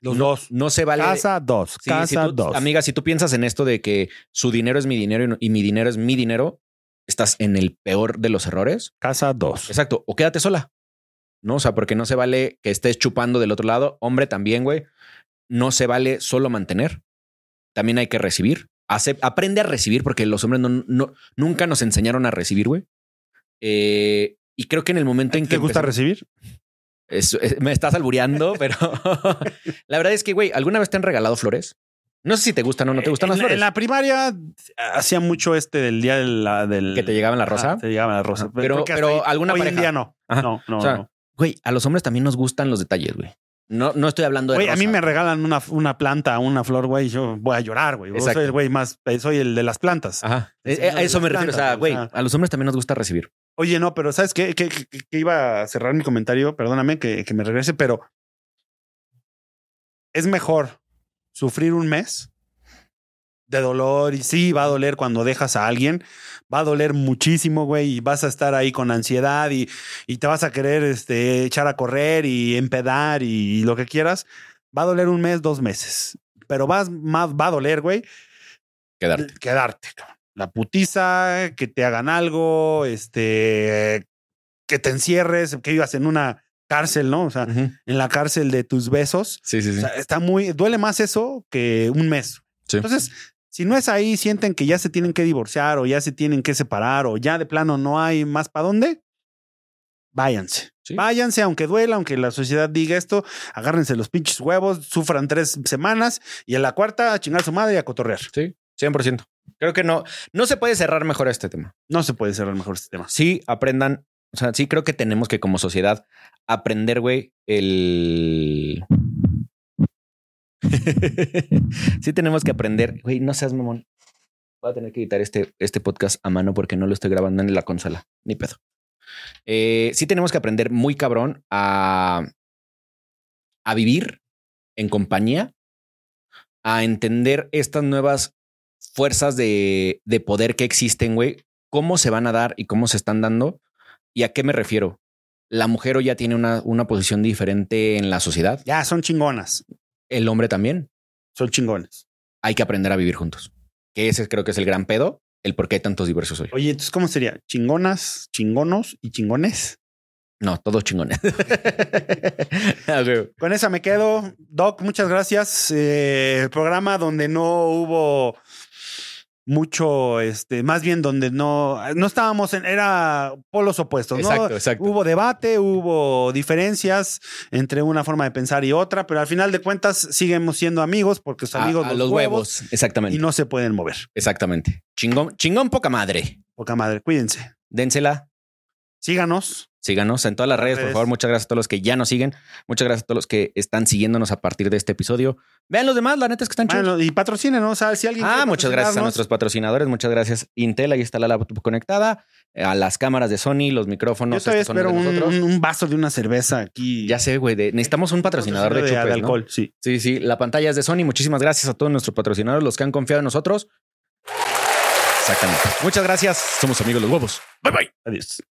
Los no, dos. No se vale. Casa dos. Sí, casa si tú- dos. Amiga, si tú piensas en esto de que su dinero es mi dinero y, no- y mi dinero es mi dinero, estás en el peor de los errores. Casa dos. Exacto. O quédate sola. No, o sea, porque no se vale que estés chupando del otro lado. Hombre también, güey. No se vale solo mantener. También hay que recibir. Aprende a recibir porque los hombres no, no- nunca nos enseñaron a recibir, güey. Eh, y creo que en el momento en que ¿Te gusta recibir? es- es- me estás albureando, pero la verdad es que, güey, ¿alguna vez te han regalado flores? No sé si te gustan o no te gustan en, las la- flores. En la primaria hacía mucho este del día de la, del. ¿Que te llegaban la rosa? Te llegaban la rosa. Pero- pero ahí- alguna hoy pareja. en día no. Ajá. No, no, O sea, no. Güey, a los hombres también nos gustan los detalles, güey. No, no estoy hablando de Güey, a mí me regalan una, una planta, una flor, güey, y yo voy a llorar, güey. Yo soy el güey más, soy el de las plantas. Ajá. Eh, A eso me refiero. O sea, plantas, güey, o sea. a los hombres también nos gusta recibir. Oye, no, pero ¿sabes qué? Que iba a cerrar mi comentario, perdóname que, que me regrese, pero es mejor sufrir un mes de dolor y sí, va a doler cuando dejas a alguien, va a doler muchísimo, güey, y vas a estar ahí con ansiedad y, y te vas a querer este, echar a correr y empedar y, lo que quieras. Va a doler un mes, dos meses, pero vas, más va a doler, güey, Quedarte. quedarte. La putiza, que te hagan algo, este, que te encierres, que vivas en una cárcel, ¿no? O sea, en la cárcel de tus besos. Sí, sí, O sí. sea, está muy, duele más eso que un mes. Sí. Entonces, si no es ahí, sienten que ya se tienen que divorciar o ya se tienen que separar o ya de plano no hay más para dónde, váyanse. Sí. Váyanse, aunque duela, aunque la sociedad diga esto, agárrense los pinches huevos, sufran tres semanas y en la cuarta a chingar a su madre y a cotorrear. Sí, 100%. Creo que no, no se puede cerrar mejor este tema. No se puede cerrar mejor este tema. Sí, aprendan. O sea, sí creo que tenemos que como sociedad aprender, güey, el... sí tenemos que aprender. Güey, no seas mamón. Voy a tener que editar este, este podcast a mano porque no lo estoy grabando en la consola. Ni pedo. Eh, sí tenemos que aprender muy cabrón a, a vivir en compañía, a entender estas nuevas fuerzas de, de poder que existen, güey, cómo se van a dar y cómo se están dando. ¿Y a qué me refiero? La mujer hoy ya tiene una, una posición diferente en la sociedad. Ya son chingonas. El hombre también. Son chingones. Hay que aprender a vivir juntos. Que ese creo que es el gran pedo, el por qué hay tantos diversos hoy. Oye, entonces, ¿cómo sería? Chingonas, chingonos y chingones. No, todos chingones. Con esa me quedo. Doc, muchas gracias. Eh, programa donde no hubo mucho, este, más bien donde no, no estábamos en, era polos opuestos, ¿no? Exacto, exacto. Hubo debate, hubo diferencias entre una forma de pensar y otra, pero al final de cuentas seguimos siendo amigos porque son A- amigos a los, los huevos, huevos. Exactamente. y no se pueden mover. Exactamente. Chingón, chingón poca madre. Poca madre, cuídense. Dénsela. Síganos. Síganos en todas las redes, por favor. Muchas gracias a todos los que ya nos siguen. Muchas gracias a todos los que están siguiéndonos a partir de este episodio. Vean los demás, la neta es que están chidos. Y patrocínenos, o sea, si alguien Ah, muchas gracias a nuestros patrocinadores. Muchas gracias, Intel. Ahí está la laptop conectada. eh, A las cámaras de Sony, los Yo micrófonos. son los espero de un, vaso de una cerveza aquí. Ya sé, güey. de- Necesitamos un patrocinador de, chupes, ¿no? alcohol, sí. Sí, sí. La pantalla es de Sony. Muchísimas gracias a todos nuestros patrocinadores, los que han confiado en nosotros. Exactamente. Muchas gracias. Somos amigos los huevos. Bye bye. Adiós.